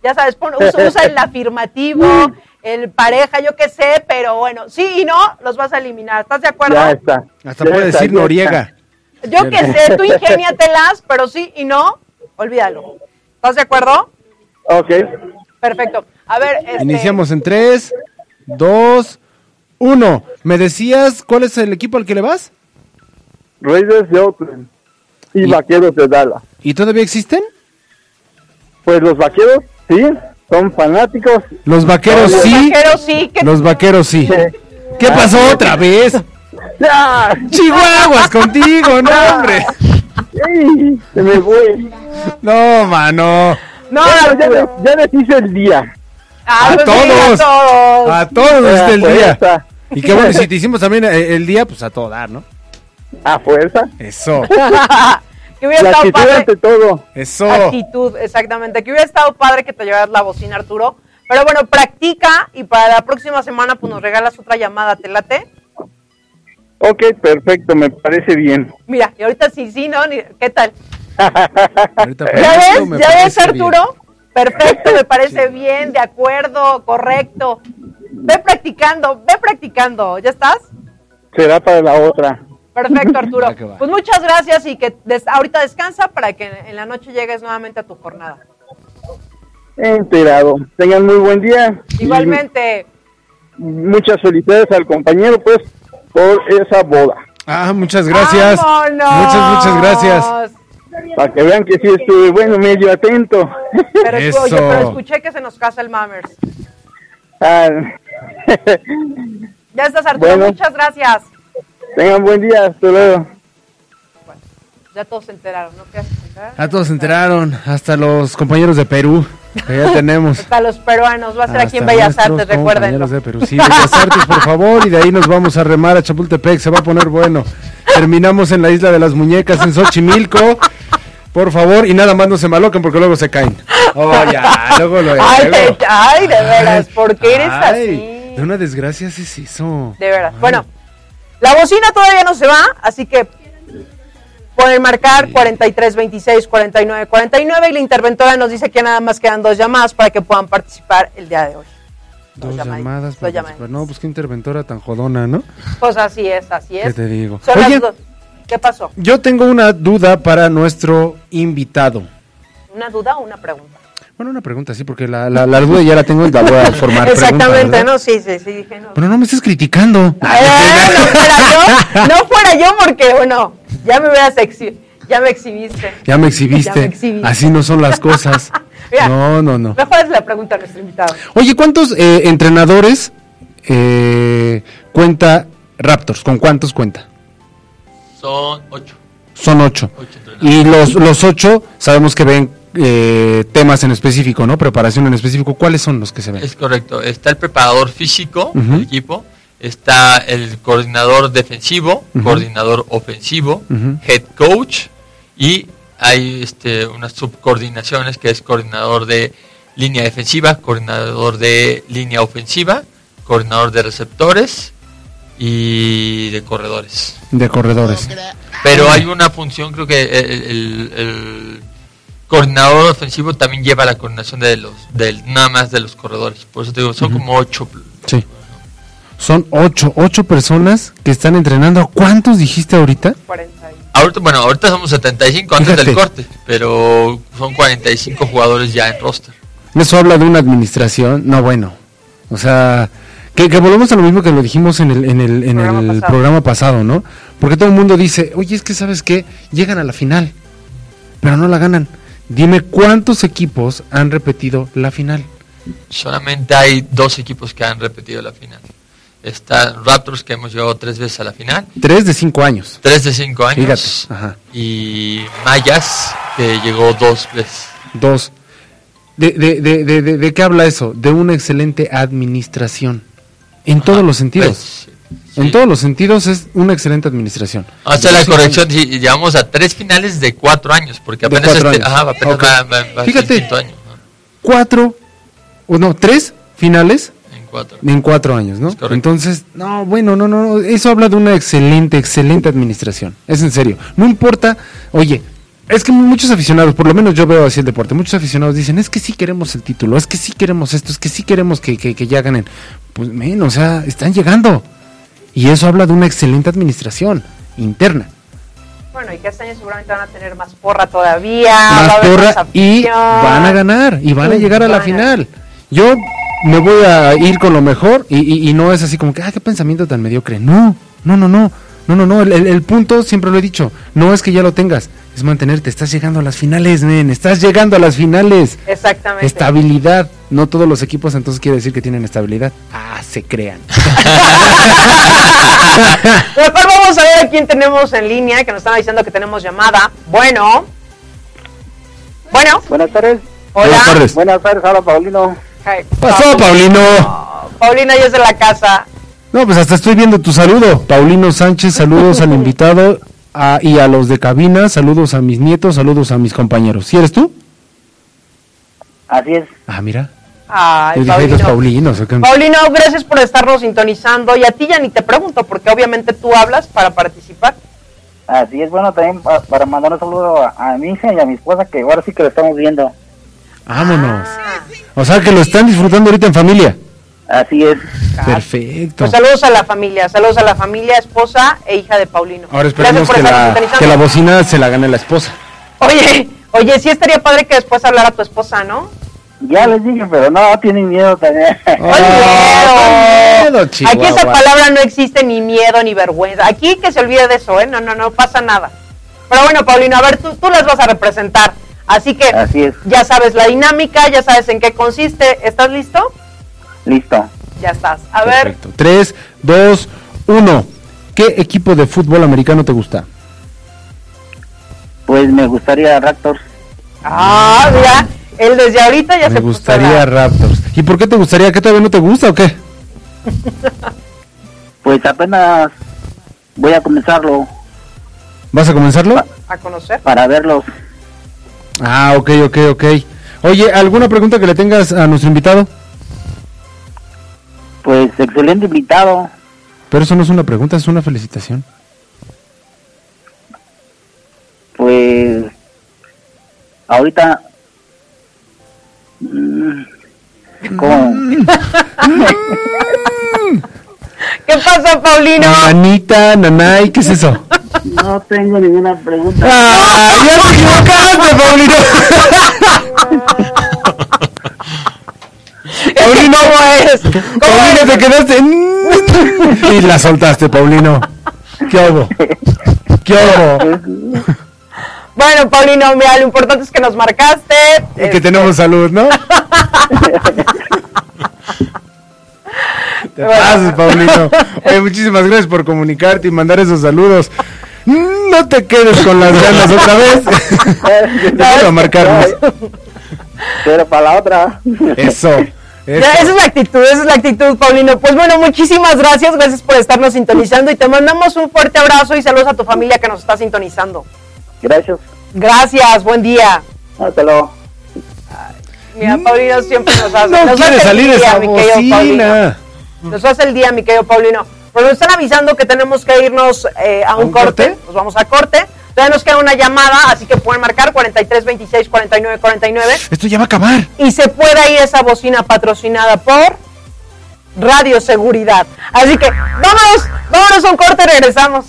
S1: ya sabes, pon- usa, usa el afirmativo, el pareja, yo qué sé, pero bueno, sí y no, los vas a eliminar. ¿Estás de acuerdo?
S6: Ya está.
S3: Hasta
S6: Ya
S3: puede
S6: está,
S3: decir Noriega.
S1: Yo qué sé, tú ingéniatelas, pero sí y no, olvídalo. ¿Estás de acuerdo?
S6: Ok.
S1: Perfecto. A ver, este,
S3: Iniciamos en 3, 2, 1. ¿Me decías cuál es el equipo al que le vas?
S6: Raiders de Oakland y
S3: Y-
S6: Vaqueros de Dallas.
S3: ¿Y todavía existen?
S6: Pues los Vaqueros, sí, son fanáticos.
S3: Los vaqueros
S1: los
S3: sí.
S1: vaqueros sí, que
S3: Los vaqueros sí. ¿Qué pasó otra vez? Chihuahuas contigo, no, hombre.
S6: ¡Ey! Se me fue.
S3: No, mano.
S1: no,
S6: Bueno, ya, les- ya les hice el día.
S1: Ah,
S3: A
S1: pues
S3: todos.
S1: a todos.
S3: A todos nos diste el
S6: A
S3: día. Y qué bueno, si te hicimos también eh, el día, pues a todo dar, ¿no?
S6: A fuerza.
S3: Eso,
S1: que hubiera
S6: La
S1: estado
S6: actitud
S1: padre.
S6: ante todo.
S3: eso.
S1: Actitud, exactamente. Que hubiera estado padre que te llevaras la bocina, Arturo. Pero bueno, practica y para la próxima semana pues nos regalas otra llamada, ¿te late?
S6: Ok, perfecto, me parece bien.
S1: Mira, y ahorita sí, sí, ¿no? ¿Qué tal?
S3: Ahorita
S1: ¿Ya ves?
S3: me
S1: ¿Ya ves,
S3: bien.
S1: Arturo? Perfecto, me parece bien, de acuerdo, correcto. Ve practicando, ve practicando. ¿Ya estás?
S6: Será para la otra.
S1: Perfecto, Arturo. Pues muchas gracias y que des- ahorita descansa para que en la noche llegues nuevamente a tu jornada.
S6: Enterado. Tengan muy buen día.
S1: Igualmente,
S6: muchas felicidades al compañero, pues, por esa boda.
S3: Ah, muchas gracias.
S1: ¡vámonos!
S3: Muchas, muchas gracias.
S6: Para que vean que sí estuve, bueno, medio atento.
S1: Pero,
S3: Eso.
S1: oye, pero escuché que se nos casa el Mammers.
S6: Ah,
S1: Ya estás, Arturo.
S6: Bueno.
S1: Muchas gracias.
S6: Tengan buen día. Hasta luego.
S1: Ya todos se enteraron, ¿no? ¿Qué se enteraron?
S3: A todos se enteraron, hasta los compañeros de Perú, que ya tenemos.
S1: Hasta los peruanos. Va a ser aquí en Bellas Artes, recuerden.
S3: compañeros de Perú. Sí, Bellas Artes, por favor, y de ahí nos vamos a remar a Chapultepec, se va a poner bueno. Terminamos en la isla de las muñecas, en Xochimilco. Por favor, y nada más no se maloquen porque luego se caen. Oh, ya, luego lo
S1: Ay,
S3: luego.
S1: te- ay, de veras, ¿por qué eres
S3: Ay,
S1: así?
S3: De una desgracia haces eso.
S1: De veras.
S3: Ay.
S1: Bueno, la bocina todavía no se va, así que pueden marcar 43 26 49 49 y la interventora nos dice que nada más quedan dos llamadas para que puedan participar el día de hoy.
S3: Dos llamadas.
S1: dos
S3: participar. No, pues qué interventora tan jodona, ¿no?
S1: Pues así es, así es.
S3: ¿Qué te digo?
S1: Son
S3: Oye.
S1: las dos. ¿Qué pasó?
S3: Yo tengo una duda para nuestro invitado.
S1: ¿Una duda o una pregunta?
S3: Bueno, una pregunta, sí, porque la, la, la duda ya la tengo y la voy a formar.
S1: Exactamente. ¿no? Sí, sí, sí, dije no.
S3: Pero no me estés criticando.
S1: Eh, no fuera yo, no fuera yo porque, bueno, ya me hubieras exhi- ya me exhibiste.
S3: Ya me exhibiste.
S1: Ya me exhibiste.
S3: Así no son las cosas.
S1: Mira,
S3: no, no, no.
S1: Mejor es la pregunta a nuestro invitado.
S3: Oye, ¿cuántos eh, entrenadores eh, cuenta Raptors? ¿Con cuántos cuenta?
S2: Son ocho.
S3: Son ocho. Y los, los ocho sabemos que ven eh, temas en específico, ¿no? Preparación en específico. ¿Cuáles son los que se ven?
S2: Es correcto. Está el preparador físico
S3: Ujú.
S2: del equipo. Está el coordinador defensivo, coordinador ofensivo, head coach y hay este, unas subcoordinaciones que es coordinador de línea defensiva, coordinador de línea ofensiva, coordinador de receptores y de corredores.
S3: De corredores.
S2: Pero hay una función, creo que el, el- el coordinador ofensivo también lleva la coordinación de los, del, nada más de los corredores. Por eso te digo, son como ocho.
S3: Sí. Son ocho, ocho personas que están entrenando. ¿Cuántos dijiste ahorita?
S1: 40 y-
S2: Ahorita, bueno, ahorita somos 75 antes
S3: Fíjate.
S2: del corte, pero son 45 jugadores ya en roster.
S3: Eso habla de una administración. No, bueno. O sea, que, que volvemos a lo mismo que lo dijimos en el, en el, en
S1: Programa
S3: el
S1: pasado.
S3: programa pasado, ¿no? Porque todo el mundo dice, oye, es que sabes qué, llegan a la final, pero no la ganan. Dime cuántos equipos han repetido la final.
S2: Solamente hay dos equipos que han repetido la final. Está Raptors, que hemos llegado tres veces a la final,
S3: Tres de cinco años.
S2: tres de cinco años,
S3: Fíjate, ajá.
S2: y Mayas, que llegó dos veces.
S3: Dos. ¿De, de, de, de, qué habla eso? De una excelente administración. En todos los sentidos.
S2: Pues,
S3: En todos los sentidos es una excelente administración.
S2: Vamos a hacer la corrección, sí, llevamos a tres finales de cuatro años, porque apenas,
S3: cuatro
S2: este,
S3: años.
S2: ajá, apenas va- va- va a ser
S3: Fíjate.
S2: año.
S3: Cuatro, o no, tres finales
S2: cuatro.
S3: en cuatro años, ¿no? Entonces, no, bueno, no, no, no, eso habla de una excelente, excelente administración. Es en serio. No importa, oye, Es que muchos aficionados, por lo menos yo veo así el deporte, muchos aficionados dicen, es que sí queremos el título, es que sí queremos esto, es que sí queremos que, que, que ya ganen. Pues, men, o sea, están llegando. Y eso habla de una excelente administración interna.
S1: Bueno, y que este año seguramente van a tener más porra todavía.
S3: Más porra
S1: más
S3: y van a ganar y van a llegar a la final. Yo me voy a ir con lo mejor y, y- y no es así como que, ah, qué pensamiento tan mediocre. No, no, no, no, no, no, no. El, el- el punto, siempre lo he dicho, no es que ya lo tengas, es mantenerte. Estás llegando a las finales, men, estás llegando a las finales.
S1: Exactamente.
S3: Estabilidad. No todos los equipos entonces quiere decir que tienen estabilidad. Ah, se crean.
S1: Mejor vamos a ver a quién tenemos en línea, que nos están diciendo que tenemos llamada. Bueno. Bueno.
S6: Buenas tardes.
S1: Hola.
S3: Buenas tardes.
S6: Buenas tardes, hola Paulino.
S1: Hey,
S3: Pasó, Paulino.
S1: Paulina ya es de la casa.
S3: No, pues hasta estoy viendo tu saludo. Paulino Sánchez, saludos al invitado a- y a los de cabina, saludos a mis nietos, saludos a mis compañeros. ¿Sí eres tú?
S6: Así es.
S3: Ah, mira.
S1: Ay,
S3: Yo dije, "Ay, los
S1: Paulino.
S3: Paulinos. ¿o qué?".
S1: Paulino, gracias por estarnos sintonizando. Y a ti ya ni te pregunto, porque obviamente tú hablas para participar.
S6: Así es, bueno, también pa- para mandar un saludo a, a mi hija y a mi esposa, que ahora sí que lo estamos viendo.
S3: Vámonos.
S1: Ah,
S3: O sea que lo están disfrutando ahorita en familia.
S6: Así es.
S3: Perfecto.
S1: Pues saludos a la familia, saludos a la familia, esposa e hija de Paulino.
S3: Ahora esperemos que la, que la bocina se la gane la esposa.
S1: Oye, oye, sí estaría padre que después hablara tu esposa, ¿no?
S6: Ya les dije, pero no, tienen miedo también.
S1: ¡Ay,
S3: Ah,
S1: miedo!
S3: miedo.
S1: Aquí esa palabra no existe ni miedo ni vergüenza. Aquí que se olvide de eso, ¿eh? No, no, no pasa nada. Pero bueno, Paulino, a ver, tú, tú las vas a representar. Así que
S6: Así es.
S1: ya sabes la dinámica, ya sabes en qué consiste. ¿Estás listo?
S6: Listo.
S1: Ya estás. A ver,
S3: Perfecto. 3, 2, 1. ¿Qué equipo de fútbol americano te gusta?
S6: Pues me gustaría Raptors.
S1: ah, mira, él desde ahorita ya
S3: Me
S1: se puso
S3: gustaría
S1: la-
S3: Raptors. ¿Y por qué te gustaría? ¿Que todavía no te gusta o qué?
S6: Pues apenas voy a comenzarlo
S3: ¿Vas a comenzarlo?
S1: a conocer.
S6: para verlos.
S3: Ah, ok, ok, ok. Oye, ¿alguna pregunta que le tengas a nuestro invitado?
S6: Pues excelente invitado.
S3: Pero eso no es una pregunta, es una felicitación.
S6: Pues ahorita... mm, ¿Cómo?
S1: ¿Qué pasa, Paulino?
S3: Manita, nanay, ¿qué es eso?
S6: No tengo ninguna pregunta.
S3: ¡Ah! ¡Ya te equivocaste, Paulino!
S1: Paulino, ¿cómo es? ¿Cómo
S3: Paulino, te quedaste. Y la soltaste, Paulino. ¿Qué hago? ¿Qué hago?
S1: Bueno, Paulino, mira, lo importante es que nos marcaste.
S3: Que
S1: Este,
S3: tenemos salud, ¿no? Te pases, Paulino. Oye, muchísimas gracias por comunicarte y mandar esos saludos. No te quedes con las ganas otra vez. Te a marcarnos.
S6: Pero para la otra.
S3: Eso.
S1: Ya, esa es la actitud, esa es la actitud, Paulino. Pues bueno, muchísimas gracias, gracias por estarnos sintonizando y te mandamos un fuerte abrazo y saludos a tu familia que nos está sintonizando.
S6: Gracias.
S1: Gracias, buen día.
S6: Hasta luego.
S1: Mira, Paulino siempre nos hace,
S3: No
S1: nos
S3: quiere
S1: hace
S3: salir
S1: el día,
S3: esa
S1: mi querido Paulino. Nos hace el día, mi querido Paulino. Pues nos están avisando que tenemos que irnos eh, a un,
S3: un
S1: corte?
S3: corte?
S1: Nos vamos a corte. Todavía nos queda una llamada, así que pueden marcar 43 26 49 49
S3: Esto ya va a acabar.
S1: y se pueda ir esa bocina patrocinada por Radio Seguridad. Así que vámonos, vámonos a un corte regresamos.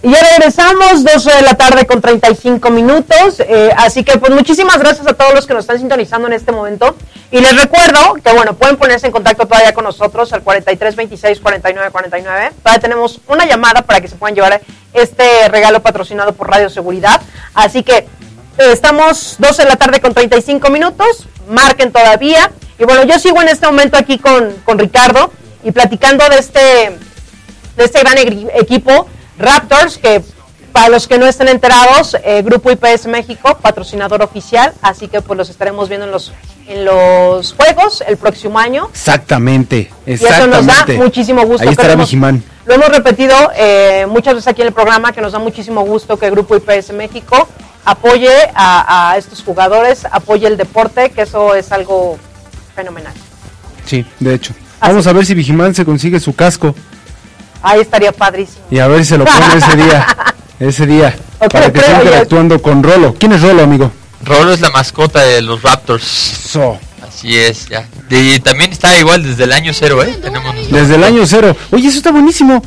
S1: Y ya regresamos, 12 de la tarde con 35 minutos. eh, así que, pues, muchísimas gracias a todos los que nos están sintonizando en este momento. Y les recuerdo que, bueno, pueden ponerse en contacto todavía con nosotros al 43 26 49 49. Todavía tenemos una llamada para que se puedan llevar este regalo patrocinado por Radio Seguridad. Así que, eh, estamos 12 de la tarde con 35 minutos. Marquen todavía. Y bueno, yo sigo en este momento aquí con, con Ricardo y platicando de este de este gran equipo Raptors, que para los que no estén enterados, eh, Grupo IPS México, patrocinador oficial, así que pues los estaremos viendo en los, en los juegos el próximo año.
S3: Exactamente,
S1: Y eso nos da
S3: exactamente.
S1: muchísimo gusto.
S3: Ahí estará Vigimán.
S1: lo hemos repetido eh, muchas veces aquí en el programa, que nos da muchísimo gusto que el Grupo IPS México apoye a, estos jugadores, apoye el deporte, que eso es algo fenomenal.
S3: Sí, de hecho. Vamos a ver si Vigimán se consigue su casco.
S1: Ahí estaría padrísimo.
S3: Y a ver si se lo pone ese día. Ese día. para que esté interactuando con Rolo. ¿Quién es Rolo, amigo?
S2: Rolo es la mascota de los Raptors. Así es, ya. Y también está igual desde el año cero, ¿eh?
S3: desde el año cero. Oye, eso está buenísimo.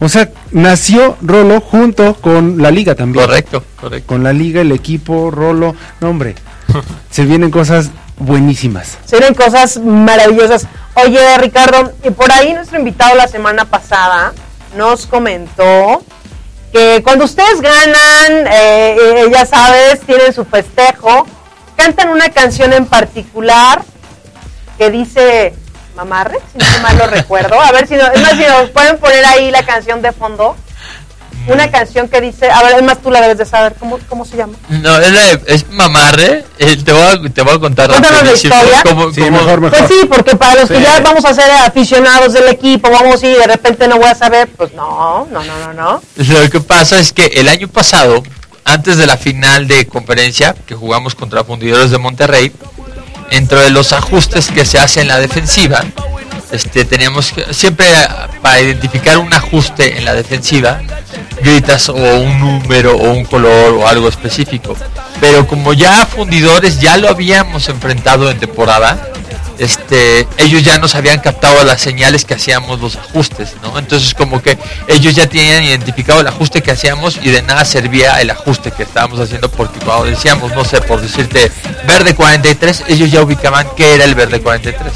S3: O sea, nació Rolo junto con la liga también.
S2: Correcto, correcto.
S3: Con la liga, el equipo, Rolo. No, hombre, se vienen cosas buenísimas.
S1: Se vienen cosas maravillosas. Oye, Ricardo, y por ahí nuestro invitado la semana pasada nos comentó que cuando ustedes ganan, eh, eh, ya sabes, tienen su festejo, cantan una canción en particular que dice Mamarre, si no mal lo recuerdo. A ver si, es más, si nos pueden poner ahí la canción de fondo. Una canción que dice, a ver, es más tú la debes de saber, ¿cómo, cómo se llama?
S2: No, es, es Mamarre, eh, te, voy a, te voy a contar
S1: Cuéntanos la historia.
S3: sí, mejor, mejor.
S1: Pues sí, porque para los que ya vamos a ser aficionados del equipo, vamos y de repente no voy a saber, pues no, no, no, no, no.
S2: Lo que pasa es que el año pasado, antes de la final de conferencia, que jugamos contra Fundidores de Monterrey, entre los ajustes que se hacen en la defensiva, este, teníamos que, siempre para identificar un ajuste en la defensiva, gritas o un número o un color o algo específico. Pero como ya fundidores ya lo habíamos enfrentado en temporada, este, ellos ya nos habían captado las señales que hacíamos los ajustes, ¿no? Entonces como que ellos ya tenían identificado el ajuste que hacíamos y de nada servía el ajuste que estábamos haciendo porque cuando decíamos, no sé, por decirte verde 43, ellos ya ubicaban qué era el verde 43.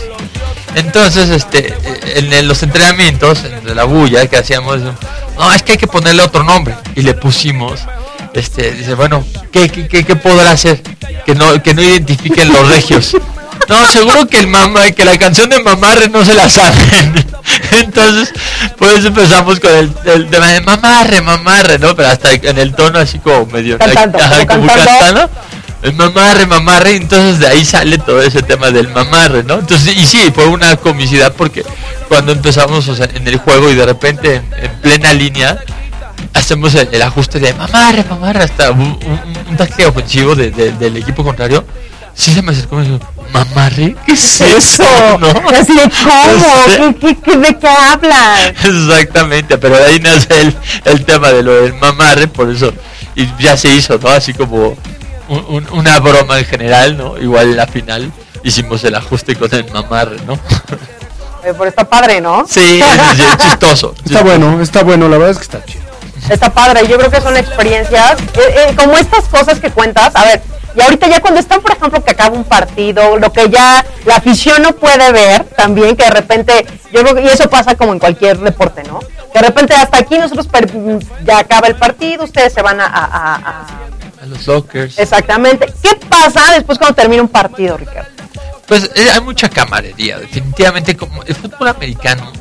S2: Entonces, este, en, los entrenamientos, de la bulla que hacíamos, no, es que hay que ponerle otro nombre. Y le pusimos, este, dice, bueno, ¿qué, qué, qué, podrá hacer? Que no, que no identifiquen los regios. No, seguro que el mamá, que la canción de Mamarre no se la saben. Entonces, pues empezamos con el, el tema de Mamarre, Mamarre, ¿no? Pero hasta en el tono así como medio
S1: cantando, como
S2: cantando el mamarre, mamarre, entonces de ahí sale todo ese tema del mamarre, ¿no? Entonces, y sí, fue una comicidad porque cuando empezamos en el juego y de repente en, plena línea hacemos el, ajuste de mamarre, mamarre, hasta un, un, ofensivo del equipo contrario, sí se me acercó y me dijo, mamarre, ¿qué es eso?
S1: ¿No? Así de cómo, ¿Qué, qué, de qué hablas?
S2: Exactamente, pero de ahí nace el, el tema de lo del mamarre, por eso, y ya se hizo, ¿no? Así como una broma en general, ¿no? Igual en la final hicimos el ajuste con el mamarre, ¿no?
S1: Eh, pero está padre, ¿no?
S2: Sí, es, chistoso.
S3: Está bueno, está bueno, la verdad es que está chido.
S1: Está padre, yo creo que son experiencias, eh, eh, como estas cosas que cuentas, a ver, y ahorita ya cuando están, por ejemplo, que acaba un partido, lo que ya la afición no puede ver también, que de repente, yo creo que, y eso pasa como en cualquier deporte, ¿no? Que de repente hasta aquí nosotros ya acaba el partido, ustedes se van a
S2: a los lockers.
S1: Exactamente. ¿Qué pasa después cuando termina un partido, Ricardo?
S2: Pues eh, hay mucha camaradería. Definitivamente, como el fútbol americano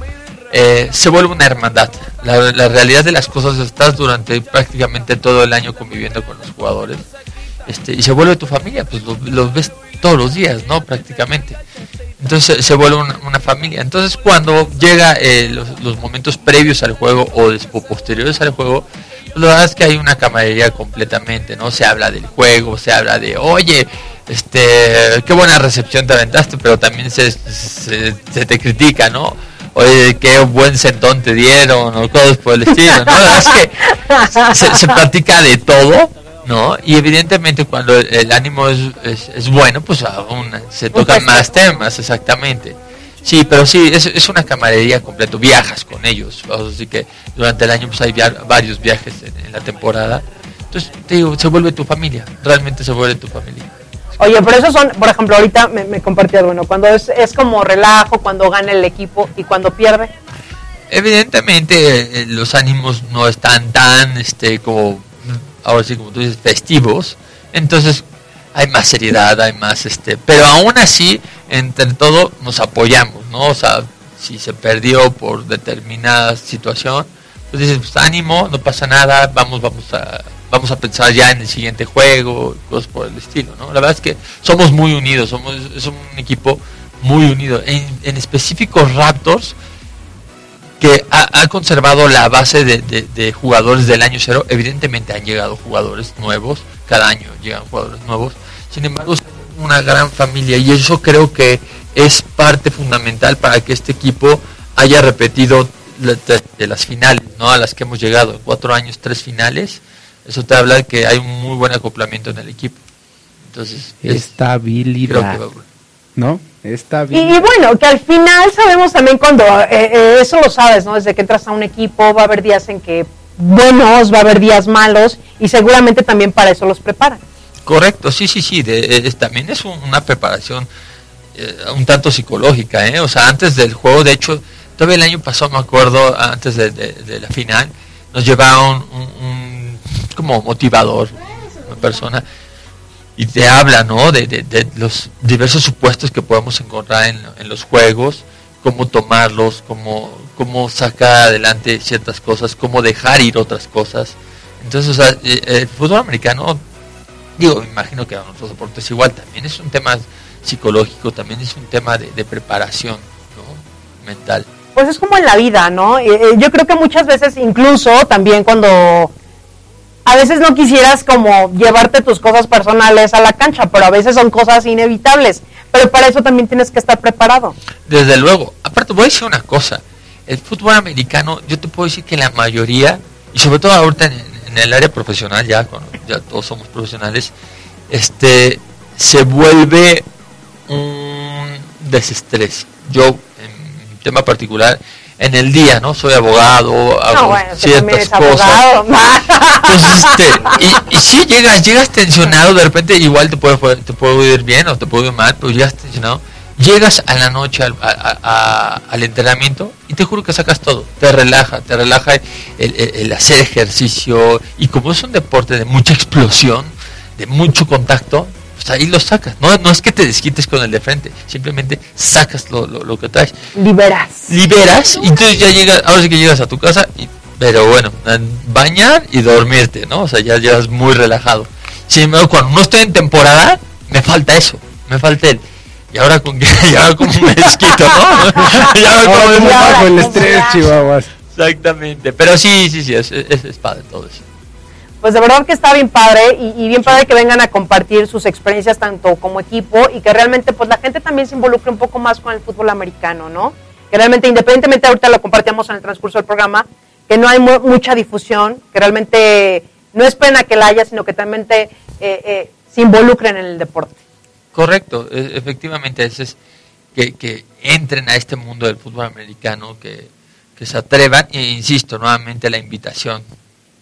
S2: eh, se vuelve una hermandad. La, realidad de las cosas estás durante prácticamente todo el año conviviendo con los jugadores. Este, y se vuelve tu familia, pues los ves todos los días, ¿no? Prácticamente. Entonces se vuelve una, familia. Entonces cuando llega eh, los, los, momentos previos al juego o, después, posteriores al juego, la verdad es que hay una camaradería completamente, ¿no? Se habla del juego, se habla de, oye, este, qué buena recepción te aventaste, pero también se, se, te critica, ¿no? Oye, qué buen sentón te dieron, o cosas por el estilo, ¿no? La verdad es que se, se platica de todo, ¿no? Y evidentemente cuando el, ánimo es, es, bueno, pues aún se tocan más temas, exactamente. Sí, pero sí, es, es una camaradería completo, viajas con ellos, así que durante el año pues hay varios viajes en, la temporada. Entonces, te digo, se vuelve tu familia, realmente se vuelve tu familia.
S1: Oye, pero eso son, por ejemplo, ahorita me, me compartía, bueno, cuando es, es como relajo, cuando gana el equipo y cuando pierde.
S2: Evidentemente eh, los ánimos no están tan, este, como, ahora sí, como tú dices, festivos. Entonces, hay más seriedad, hay más este, pero aún así, entre todo nos apoyamos, ¿no? O sea, si se perdió por determinada situación, pues dices, pues ánimo, no pasa nada, vamos, vamos a vamos a pensar ya en el siguiente juego, cosas por el estilo, ¿no? La verdad es que somos muy unidos, somos, somos un equipo muy unido. En, en específico Raptors, que ha conservado la base de, de, jugadores del año cero. Evidentemente han llegado jugadores nuevos, cada año llegan jugadores nuevos. Sin embargo, es una gran familia y eso creo que es parte fundamental para que este equipo haya repetido de las finales, ¿no? A las que hemos llegado, cuatro años, tres finales. Eso te habla de que hay un muy buen acoplamiento en el equipo. Entonces,
S3: estabilidad. ¿No?
S1: Y, bueno, que al final sabemos también cuando, eh, eh, eso lo sabes, ¿no? Desde que entras a un equipo va a haber días en que buenos, va a haber días malos y seguramente también para eso los preparan.
S2: Correcto, sí, sí, sí, también es una preparación eh, un tanto psicológica, ¿eh? O sea, antes del juego, de hecho, todavía el año pasado me acuerdo, antes de, la final, nos llevaba un, un como motivador, una persona y te habla ¿no? de, los diversos supuestos que podemos encontrar en, los juegos, cómo tomarlos, cómo, cómo sacar adelante ciertas cosas, cómo dejar ir otras cosas. Entonces, eh, el fútbol americano, digo, me imagino que a otros deportes igual, también es un tema psicológico, también es un tema de, preparación ¿no? mental.
S1: Pues es como en la vida, ¿no? Eh, eh, yo creo que muchas veces, incluso también cuando a veces no quisieras como llevarte tus cosas personales a la cancha, pero a veces son cosas inevitables. Pero para eso también tienes que estar preparado.
S2: Desde luego. Aparte, voy a decir una cosa. El fútbol americano, yo te puedo decir que la mayoría, y sobre todo ahorita en, el área profesional, ya, ya todos somos profesionales, este, se vuelve un desestrés. Yo, en mi tema particular, en el día, ¿no? Soy abogado, hago ciertas cosas. Entonces, este, y, y si llegas, llegas tensionado, de repente igual te puede, te puede ir bien o te puede ir mal, pero llegas tensionado. Llegas a la noche al, al entrenamiento y te juro que sacas todo, te relaja, te relaja el, el hacer ejercicio y como es un deporte de mucha explosión, de mucho contacto, pues ahí lo sacas. No, no es que te desquites con el de frente, simplemente sacas lo, lo, que traes.
S1: Liberas.
S2: Liberas y entonces ya llegas, ahora sí que llegas a tu casa, y, pero bueno, bañar y dormirte, ¿no? O sea, ya llegas muy relajado. Sin embargo, cuando no estoy en temporada, me falta eso, me falta el... Y ahora con que ya como me desquito, ¿no?
S3: y ahora bajo el estrés, chihuahuas.
S2: Exactamente, pero sí, sí, sí, es, es, es padre todo eso
S1: pues de verdad que está bien padre y, bien padre que vengan a compartir sus experiencias tanto como equipo y que realmente pues la gente también se involucre un poco más con el fútbol americano, ¿no? Que realmente independientemente ahorita lo compartíamos en el transcurso del programa, que no hay mucha difusión, que realmente no es pena que la haya, sino que también eh, eh, se involucren en el deporte.
S2: Correcto, e, efectivamente, es que, que entren a este mundo del fútbol americano, que, que se atrevan, e insisto nuevamente la invitación,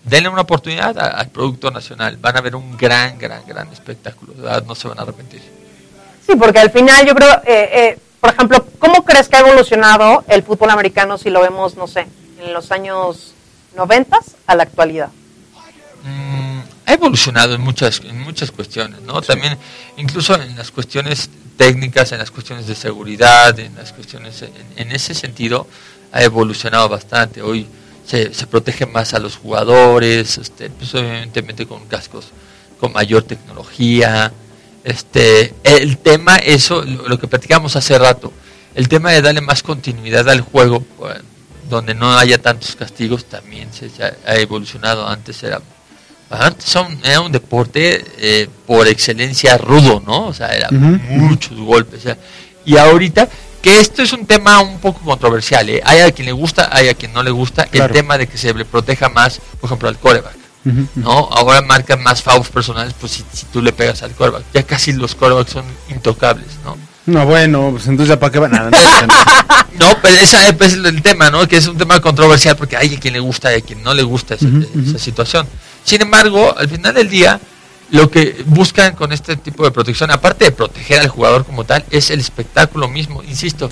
S2: denle una oportunidad al producto nacional. Van a ver un gran, gran, gran espectáculo. No se van a arrepentir.
S1: Sí, porque al final yo creo, eh, eh, por ejemplo, ¿cómo crees que ha evolucionado el fútbol americano si lo vemos, no sé, en los años 90 a la actualidad?
S2: Mm, ha evolucionado en muchas, en muchas cuestiones, ¿no? También, incluso en las cuestiones técnicas, en las cuestiones de seguridad, en las cuestiones, en, en ese sentido, ha evolucionado bastante. Hoy se, se protege más a los jugadores, este, pues obviamente con cascos con mayor tecnología. Este, el tema, eso, lo, que platicamos hace rato, el tema de darle más continuidad al juego, donde no haya tantos castigos, también se, ha evolucionado. Antes era, antes era un deporte eh, por excelencia rudo, ¿no? O sea, era muchos golpes. y ahorita que esto es un tema un poco controversial. ¿eh? Hay a quien le gusta, hay a quien no le gusta el tema de que se le proteja más, por ejemplo, al coreback. ¿no? Ahora marcan más fouls personales pues si, tú le pegas al coreback. Ya casi los corebacks son intocables, ¿no?
S3: No, bueno, pues entonces ya para qué van a...
S2: no, pero ese es el tema, ¿no? Que es un tema controversial porque hay a quien le gusta y a quien no le gusta esa, esa situación. Sin embargo, al final del día, lo que buscan con este tipo de protección, aparte de proteger al jugador como tal, es el espectáculo mismo, insisto.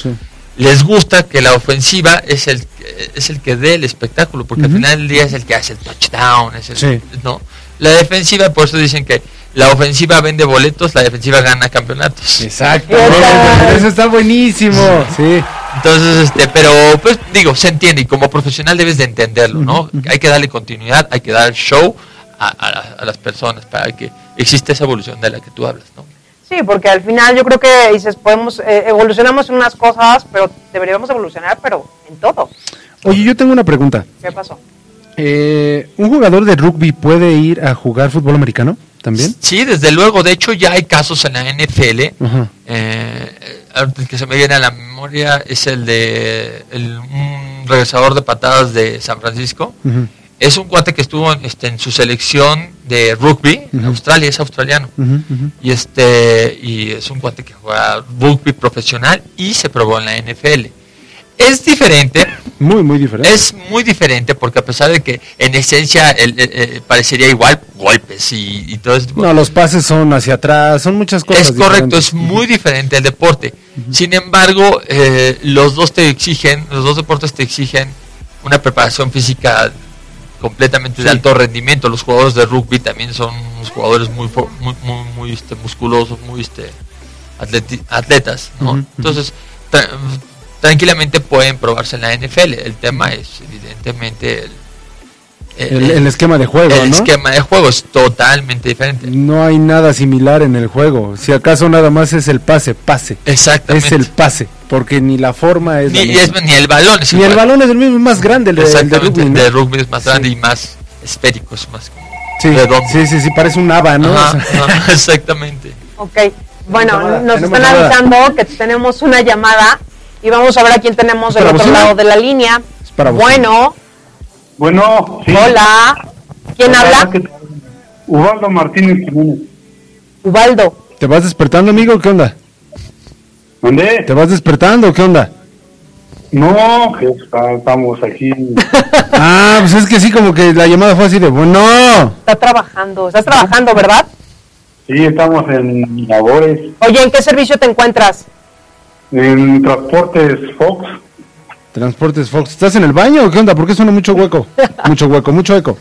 S2: Les gusta que la ofensiva es el es el que dé el espectáculo, porque al final del día es el que hace el touchdown, es el, ¿no? La defensiva, por eso dicen que la ofensiva vende boletos, la defensiva gana campeonatos.
S3: Exacto. Eso está buenísimo. Sí.
S2: Entonces, este, pero pues digo, se entiende y como profesional debes de entenderlo, ¿no? Hay que darle continuidad, hay que dar show, a, las personas para que exista esa evolución de la que tú hablas, ¿no?
S1: Sí, porque al final yo creo que dices, podemos, eh, evolucionamos en unas cosas, pero deberíamos evolucionar, pero en todo.
S3: Oye, yo tengo una pregunta.
S1: ¿Qué pasó?
S3: Eh, ¿Un jugador de rugby puede ir a jugar fútbol americano también?
S2: Sí, desde luego. De hecho, ya hay casos en la NFL.
S3: Ajá.
S2: Eh, el que se me viene a la memoria es el de el- un regresador de patadas de San Francisco. Es un cuate que estuvo en, este, en su selección de rugby en. Australia, es australiano. Y este y es un cuate que juega rugby profesional y se probó en la NFL. Es diferente,
S3: Muy, muy diferente.
S2: es muy diferente porque a pesar de que en esencia el- el- el- parecería igual golpes y, y todo ese tipo
S3: No, los pases son hacia atrás, son muchas cosas.
S2: es correcto,
S3: diferentes.
S2: es muy diferente el deporte. Sin embargo, eh, los dos te exigen, los dos deportes te exigen una preparación física completamente de alto rendimiento. Los jugadores de rugby también son unos jugadores muy muy, muy, muy, este, musculosos, muy este, atleti- atletas. ¿no? Entonces, tra- tranquilamente pueden probarse en la NFL. El tema es, evidentemente, el,
S3: El, el esquema de juego,
S2: el
S3: ¿no?
S2: esquema de juego es totalmente diferente.
S3: No hay nada similar en el juego. Si acaso nada más es el pase, pase.
S2: Exactamente.
S3: Es el pase, porque ni la forma es la
S2: ni,
S3: misma.
S2: es- ni el balón es
S3: Ni el balón es el mismo, es más grande el de, el de
S2: Exactamente,
S3: rugby, ¿no?
S2: el de rugby es más
S3: Sí.
S2: grande y más esférico, es más como
S3: Sí, sí, sí, sí, parece un haba, ¿no?
S2: Ajá, ajá, exactamente.
S1: Ok, bueno, nos están avisando que tenemos una llamada y vamos a ver a quién tenemos del
S3: ¿Para
S1: otro lado de la línea.
S3: Es para.
S1: Bueno,
S7: Bueno, sí.
S1: hola, ¿quién
S7: Hola,
S1: habla?
S7: ¿qué tal? Ubaldo Martínez Jiménez.
S1: Ubaldo.
S3: ¿Te vas despertando, amigo? ¿Qué onda?
S7: ¿Dónde?
S3: ¿Te vas despertando? ¿Qué onda?
S7: No, que está- estamos aquí.
S3: Ah, pues es que sí, como que la llamada fue así de, bueno,
S1: Está trabajando, estás trabajando, ¿verdad?
S7: Sí, estamos en labores,
S1: Oye, ¿en qué servicio te encuentras?
S7: en transportes Fox.
S3: Transportes Fox. ¿Estás en el baño o qué onda? ¿Por qué suena mucho hueco? Mucho hueco, mucho eco.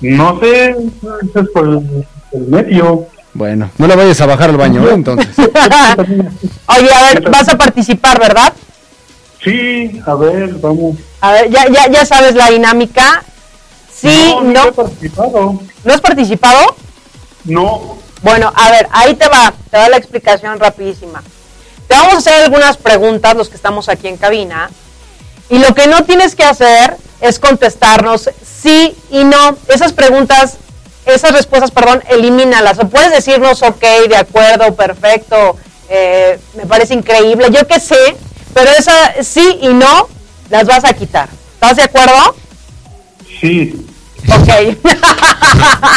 S7: No sé, es por el, el medio.
S3: Bueno, no le vayas a bajar al baño, ¿eh? Entonces.
S1: Oye, a ver, vas a participar, ¿verdad?
S7: Sí, a ver, vamos.
S1: A ver, ya, ya, ya sabes la dinámica. Sí,
S7: no,
S1: no,
S7: he participado.
S1: ¿no has participado?
S7: No,
S1: Bueno, a ver, ahí te va, te va la explicación rapidísima. Te vamos a hacer algunas preguntas, los que estamos aquí en cabina, y lo que no tienes que hacer es contestarnos sí y no. Esas preguntas, esas respuestas, perdón, elimínalas. O puedes decirnos, ok, de acuerdo, perfecto, eh, me parece increíble, yo qué sé, pero esa sí y no las vas a quitar. ¿Estás de acuerdo?
S7: sí.
S1: Ok.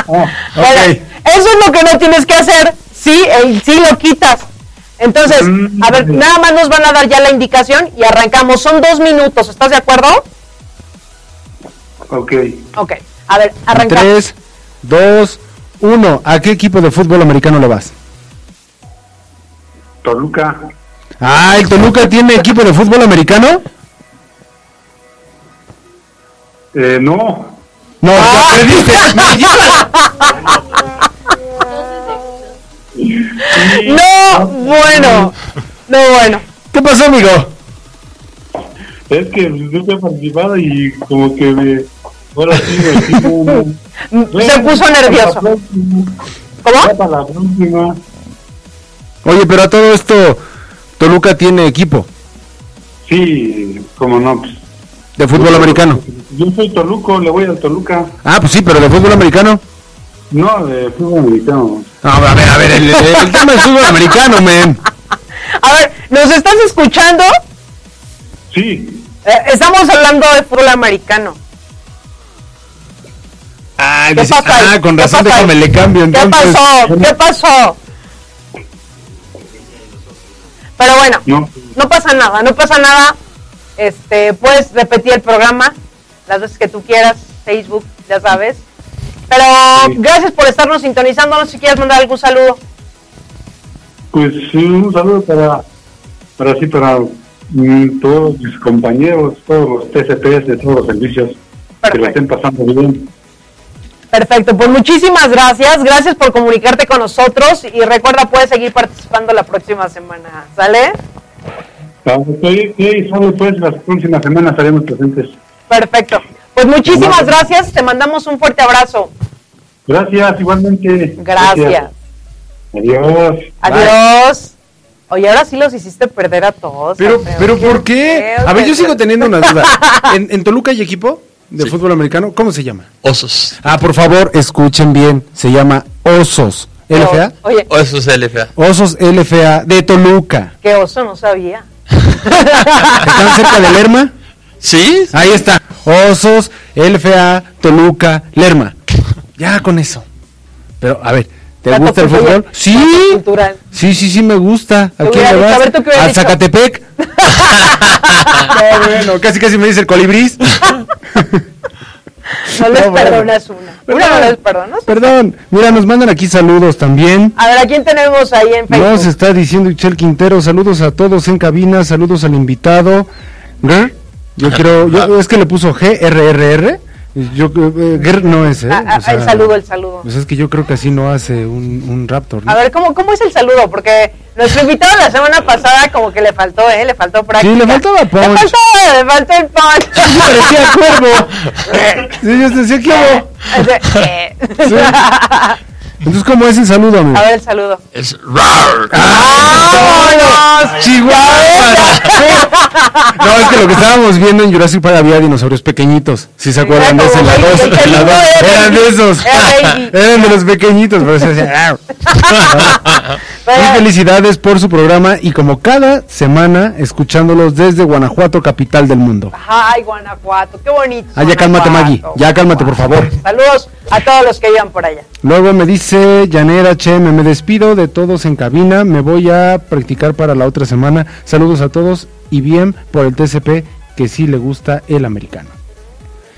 S1: Bueno,
S3: ok.
S1: eso es lo que no tienes que hacer. Sí, el sí lo quitas. Entonces,
S7: Mm.
S1: a ver, nada más nos van a dar ya la indicación y arrancamos. Son dos minutos. ¿Estás de acuerdo?
S7: Ok.
S1: Ok. A ver, arrancamos.
S3: Tres, dos, uno. ¿A qué equipo de fútbol americano le vas?
S7: Toluca.
S3: Ah, ¿el Toluca tiene equipo de fútbol americano?
S7: Eh, no.
S3: No,
S1: Ah.
S3: ya perdiste.
S1: No, bueno. No, bueno.
S3: ¿Qué pasó, amigo?
S7: Es que nunca he participado y como que me... Ahora sí, me sigo-
S1: Se puso nervioso. ¿Cómo?
S7: Ya Para la próxima.
S3: Oye, pero a todo esto, Toluca tiene equipo
S7: Sí, como no. Pues,
S3: de fútbol americano.
S7: Yo soy Toluco, le voy al Toluca.
S3: Ah, pues sí, pero de fútbol americano.
S7: No, de fútbol americano.
S3: No, a ver, a ver, el, el tema es fútbol americano, men.
S1: A ver, ¿nos estás escuchando?
S7: Sí,
S1: Eh, estamos hablando de fútbol americano.
S3: Ah,
S1: ¿Qué
S3: ah, con
S1: ¿Qué
S3: razón déjame le cambio
S1: ¿Qué
S3: entonces.
S1: pasó? ¿Qué pasó? Pero bueno,
S7: no.
S1: no pasa nada, no pasa nada. Este, puedes repetir el programa las veces que tú quieras, Facebook, ya sabes. Pero
S7: Sí.
S1: gracias por estarnos sintonizando. No sé si quieres mandar algún saludo.
S7: Pues sí, un saludo para, para sí, para mm, todos mis compañeros, todos los TCPs de todos los servicios, que lo estén pasando bien.
S1: Perfecto, pues muchísimas gracias. Gracias por comunicarte con nosotros y recuerda, puedes seguir participando la próxima semana. ¿Sale?
S7: Ah, Ok, ok, solo pues las próximas semanas estaremos presentes.
S1: Perfecto. Pues muchísimas
S7: Gracias.
S1: gracias. Te mandamos un fuerte abrazo.
S7: Gracias, igualmente.
S1: Gracias.
S7: Adiós.
S1: Adiós. Oye, ahora sí los hiciste perder a todos.
S3: Pero, pero ¿por qué? A ver, yo sigo teniendo una duda. ¿En, en Toluca hay equipo de
S2: Sí.
S3: fútbol americano? ¿Cómo se llama?
S2: Osos.
S3: Ah, por favor, escuchen bien. Se llama Osos. ¿LFA?
S1: Oye,
S2: Osos LFA.
S3: Osos LFA de Toluca.
S1: qué oso, no sabía.
S3: ¿Están cerca de Lerma?
S2: ¿Sí?
S3: Ahí está. Osos, LFA, Toluca, Lerma. Ya con eso. Pero, a ver, ¿te
S1: Dato
S3: gusta el fútbol? Sí.
S1: Cultural.
S3: Sí, sí, sí, me gusta. ¿A quién le vas?
S1: a ver, ¿tú qué hubieras
S3: ¿Al
S1: dicho?
S3: Zacatepec? no, bueno, casi casi me dice el colibrís.
S1: No les
S3: No, bueno.
S1: perdonas una. Una no les perdonas.
S3: Perdón. Mira, nos mandan aquí saludos también.
S1: A ver, ¿a quién tenemos ahí en Facebook?
S3: Nos está diciendo Ixel Quintero, saludos a todos en cabina, saludos al invitado. Ger, yo quiero, yo, es que le puso GRRR. Yo, eh, no es, ¿eh?
S1: Ah, ah,
S3: O sea,
S1: el saludo, el saludo.
S3: Pues es que yo creo que así no hace un, un Raptor. ¿no?
S1: A ver, ¿cómo, ¿cómo es el saludo? Porque nuestro invitado la semana pasada como que le faltó, ¿eh? Le faltó práctica.
S3: le faltaba punch.
S1: Le faltó, le faltó el punch.
S3: Sí, parecía cuervo. Sí, yo decía, ¿qué hago?
S1: Eh.
S3: Sí. Entonces, ¿cómo es el saludo, amigo?
S1: A ver el saludo.
S2: Es rar.
S1: ¡Vámonos!
S3: ¡Chihuahua! No, es que lo que estábamos viendo en Jurassic Park había dinosaurios pequeñitos. Si se acuerdan de ese, la
S1: Era como
S3: dos, la Eran de esos. Eran de los pequeñitos, pero se Muy felicidades por su programa y como cada semana escuchándolos desde Guanajuato, capital del mundo.
S1: Ay, Guanajuato, qué bonito.
S3: Ah, ya cálmate, Maggie. Ya cálmate, por favor.
S1: Saludos a todos los que vivan por allá.
S3: Luego me dice Janet HM, me despido de todos en cabina, me voy a practicar para la otra semana. Saludos a todos y bien por el TCP que sí le gusta el americano.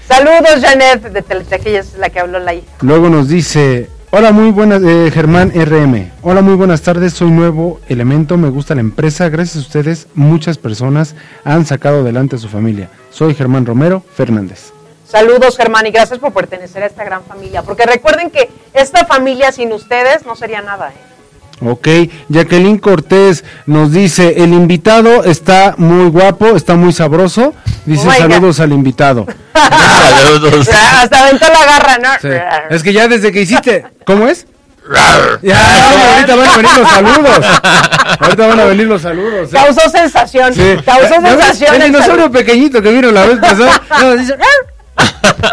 S1: Saludos, Janet, de Teletec, ella es la que habló la hija.
S3: Luego nos dice, hola muy buenas, eh, Germán RM, hola muy buenas tardes, soy nuevo elemento, me gusta la empresa, gracias a ustedes muchas personas han sacado adelante a su familia. Soy Germán Romero Fernández.
S1: Saludos, Germán, y gracias por pertenecer a esta gran familia. Porque recuerden que esta familia sin ustedes no sería nada, ¿eh?
S3: Ok, Jacqueline Cortés nos dice, el invitado está muy guapo, está muy sabroso, dice
S1: Oh my God.
S3: saludos al invitado.
S2: Saludos.
S1: Hasta aventó la garra, ¿no?
S3: Sí. Es que ya desde que hiciste, ¿cómo es? Ya, ahorita van a venir los saludos. Ahorita van a venir los saludos. ¿eh?
S1: Causó sensación.
S3: Sí.
S1: Causó sensación.
S3: El dinosaurio pequeñito que vino la vez pasada. no, dice,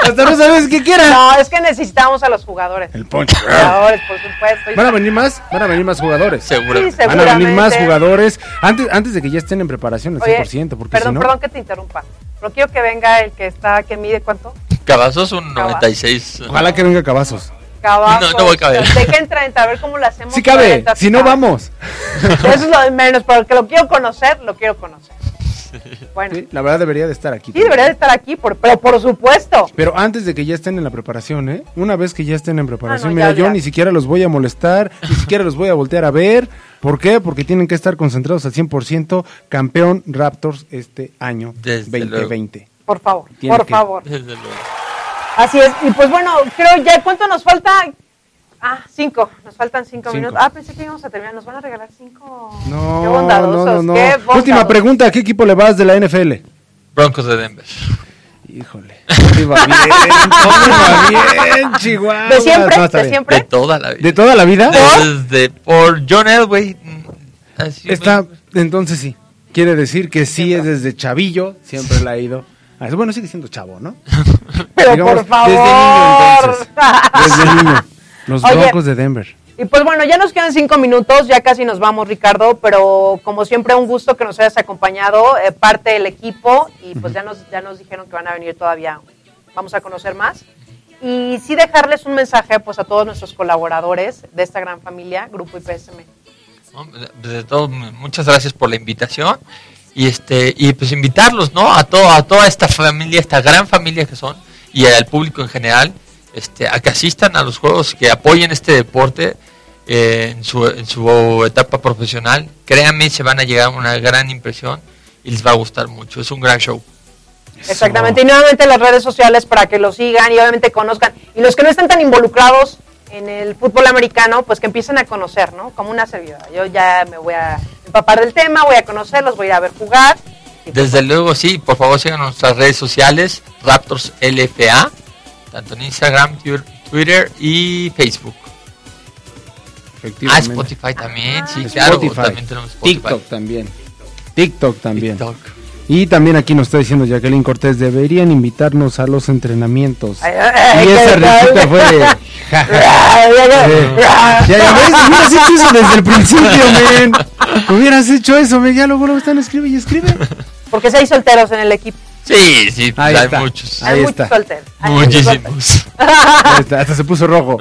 S3: Hasta no sabes qué quiera.
S1: No, es que necesitamos a los jugadores.
S3: El poncho.
S1: Jugadores, por supuesto.
S3: Van a venir más, van a venir más jugadores.
S2: Seguro.
S1: Sí,
S3: Van a venir más jugadores antes, antes de que ya estén en preparación al
S1: Oye,
S3: 100%, porque
S1: perdón,
S3: si no...
S1: perdón que te interrumpa. Pero quiero que venga el que está, que mide cuánto?
S2: Cavazos un 96.
S3: Ojalá que venga Cabazos.
S1: Cabazos.
S2: No, no voy a caber.
S1: Dejen 30, a ver cómo lo hacemos.
S3: Sí cabe,
S1: 40,
S3: si no vamos.
S1: Eso es lo de menos, pero que lo quiero conocer, lo quiero conocer. Bueno,
S3: Sí,
S1: sí,
S3: la verdad debería de estar aquí.
S1: debería de estar aquí, por, pero por supuesto.
S3: Pero antes de que ya estén en la preparación, ¿eh? Una vez que ya estén en preparación,
S1: Ah, no,
S3: mira,
S1: ya,
S3: yo
S1: ya.
S3: ni siquiera los voy a molestar, ni siquiera los voy a voltear a ver. ¿Por qué? Porque tienen que estar concentrados al 100% campeón Raptors este año
S2: Desde
S3: 2020.
S1: Por favor,
S3: Tiene
S1: por
S3: que-
S1: favor.
S2: Desde luego.
S1: Así es. Y pues bueno, creo ya, ¿cuánto nos falta? Ah, cinco. Nos faltan cinco,
S3: Cinco.
S1: minutos. Ah, pensé que íbamos a terminar. Nos van a regalar cinco.
S3: No,
S1: Qué
S3: no,
S1: bondadosos.
S3: no, no.
S1: Qué
S3: Última pregunta, ¿a qué equipo le vas de la NFL?
S2: Broncos de Denver.
S3: Híjole. ¿Cómo iba bien? ¿Cómo iba bien, Chihuahua?
S1: ¿De siempre?
S3: No,
S1: ¿De siempre?
S2: De toda la vida.
S3: ¿De toda la vida?
S2: Desde por John Elway. Así
S3: Está,
S2: me-
S3: entonces sí. Quiere decir que sí es desde chavillo, siempre la ha ido. Ah, Bueno, sigue siendo chavo, ¿no?
S1: Pero
S3: Digamos,
S1: por favor.
S3: Desde niño, entonces. Desde niño. Los
S1: Oye.
S3: Broncos de Denver.
S1: Y pues bueno, ya nos quedan cinco minutos, ya casi nos vamos, Ricardo, pero como siempre un gusto que nos hayas acompañado, eh, parte del equipo, y pues ya nos, ya nos dijeron que van a venir todavía, vamos a conocer más. Y sí dejarles un mensaje pues a todos nuestros colaboradores de esta gran familia, Grupo IPSM.
S2: Desde todo, muchas gracias por la invitación y este y pues invitarlos, ¿no? A todo, a toda esta familia, esta gran familia que son y al público en general, este, a que asistan a los juegos, que apoyen este deporte eh, en, su, en su etapa profesional. Créanme, se van a llegar a una gran impresión y les va a gustar mucho. Es un gran show.
S1: Exactamente, y nuevamente las redes sociales para que lo sigan y obviamente conozcan. Y los que no están tan involucrados en el fútbol americano, pues que empiecen a conocer, ¿no? Como una servidora. Yo ya me voy a empapar del tema, voy a conocerlos, voy a ir a ver jugar.
S2: Desde luego, sí, por favor sigan nuestras redes sociales, Raptors LFA, tanto en Instagram, Twitter y Facebook. Ah. Spotify también, sí, claro.
S3: Spotify.
S2: También tenemos Spotify.
S3: TikTok también. TikTok también.
S2: TikTok.
S3: Y también aquí nos está diciendo Jacqueline Cortés, deberían invitarnos a los entrenamientos.
S1: Ay, ay,
S3: y esa risita fue de... Ya, ya ves, hubieras hecho eso desde el principio, men. Hubieras hecho eso, men. Ya luego lo están escribe y escribe.
S1: Porque seis solteros en el equipo.
S2: Sí, sí, pues
S3: Ahí
S2: hay
S3: está.
S2: muchos.
S3: Ahí
S1: Hay
S3: está.
S1: muchos solteros. Hay muchos solteros.
S2: Muchísimos.
S3: Ahí está, hasta se puso rojo.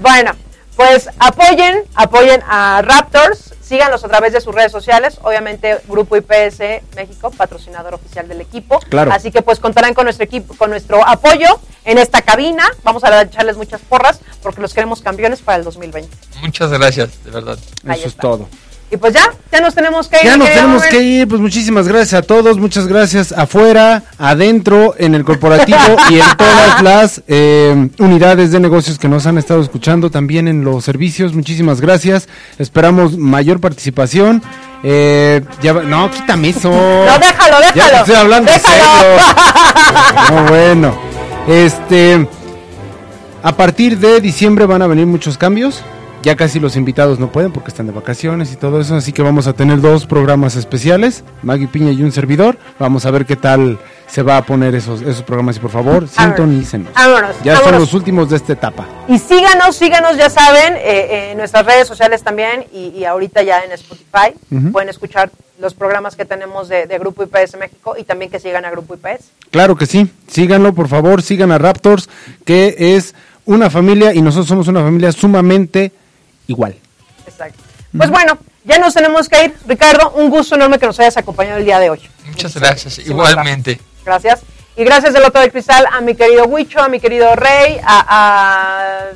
S1: Bueno, pues apoyen, apoyen a Raptors, síganlos a través de sus redes sociales, obviamente Grupo IPS México, patrocinador oficial del equipo.
S3: Claro.
S1: Así que pues contarán con nuestro equipo, con nuestro apoyo en esta cabina. Vamos a echarles muchas porras porque los queremos campeones para el 2020.
S2: Muchas gracias, de verdad.
S1: Ahí
S3: Eso es todo.
S1: Y pues ya, ya nos tenemos que ir.
S3: Ya nos tenemos que ir, pues muchísimas gracias a todos, muchas gracias afuera, adentro, en el corporativo y en todas las eh, unidades de negocios que nos han estado escuchando, también en los servicios, muchísimas gracias, esperamos mayor participación. Eh, ya no, quítame eso.
S1: No, déjalo, déjalo.
S3: estoy hablando
S1: déjalo.
S3: serio. No, bueno. Este, a partir de diciembre van a venir muchos cambios. Ya casi los invitados no pueden porque están de vacaciones y todo eso, así que vamos a tener dos programas especiales, Maggie Piña y un servidor. Vamos a ver qué tal se va a poner esos, esos programas y por favor, sintonícenos.
S1: Vámonos,
S3: Ya son los últimos de esta etapa.
S1: Y síganos, síganos, ya saben, eh, en nuestras redes sociales también y, y ahorita ya en Spotify. Pueden escuchar los programas que tenemos de, de Grupo IPS México y también que sigan a Grupo IPS.
S3: Claro que sí, síganlo por favor, sigan a Raptors, que es una familia y nosotros somos una familia sumamente igual.
S1: Exacto. Pues bueno, ya nos tenemos que ir. Ricardo, un gusto enorme que nos hayas acompañado el día de hoy.
S2: Muchas gracias, igualmente.
S1: Gracias. Y gracias del otro de cristal a mi querido Huicho, a mi querido Rey, a,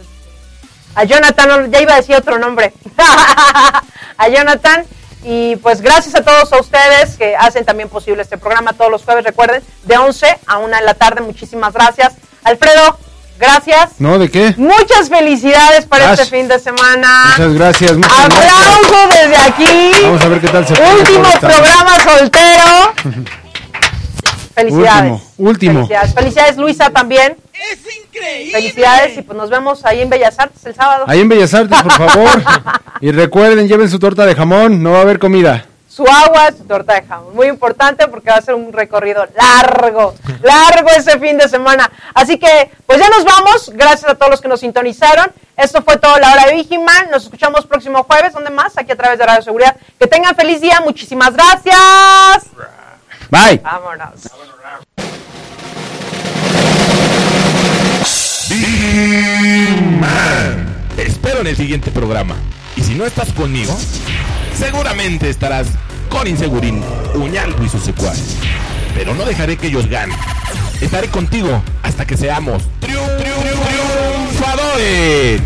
S1: a, a Jonathan, ya iba a decir otro nombre, a Jonathan. Y pues gracias a todos a ustedes que hacen también posible este programa todos los jueves, recuerden, de 11 a 1 de la tarde. Muchísimas gracias. Alfredo, gracias.
S3: ¿No? ¿De qué?
S1: Muchas felicidades para
S3: Ash.
S1: este fin de semana.
S3: Muchas gracias, muchas gracias.
S1: Aplauso desde aquí.
S3: Vamos a ver qué tal se
S1: Último programa soltero. Felicidades.
S3: Último, último.
S1: Felicidades. Felicidades, Luisa, también. ¡Es increíble! Felicidades y pues nos vemos ahí en Bellas Artes el sábado.
S3: Ahí en Bellas Artes, por favor. y recuerden, lleven su torta de jamón, no va a haber comida.
S1: Su agua, su torta de jamón. Muy importante porque va a ser un recorrido largo, largo ese fin de semana. Así que, pues ya nos vamos. Gracias a todos los que nos sintonizaron. Esto fue todo la hora de Vigiman. Nos escuchamos próximo jueves. ¿Dónde más? Aquí a través de Radio Seguridad. Que tengan feliz día. Muchísimas gracias.
S3: Bye.
S1: Vámonos.
S8: Man. Te espero en el siguiente programa. Y si no estás conmigo, seguramente estarás con Insegurín, Uñaldo y sus secuaces. Pero no dejaré que ellos ganen. Estaré contigo hasta que seamos triun- triun- triunfadores.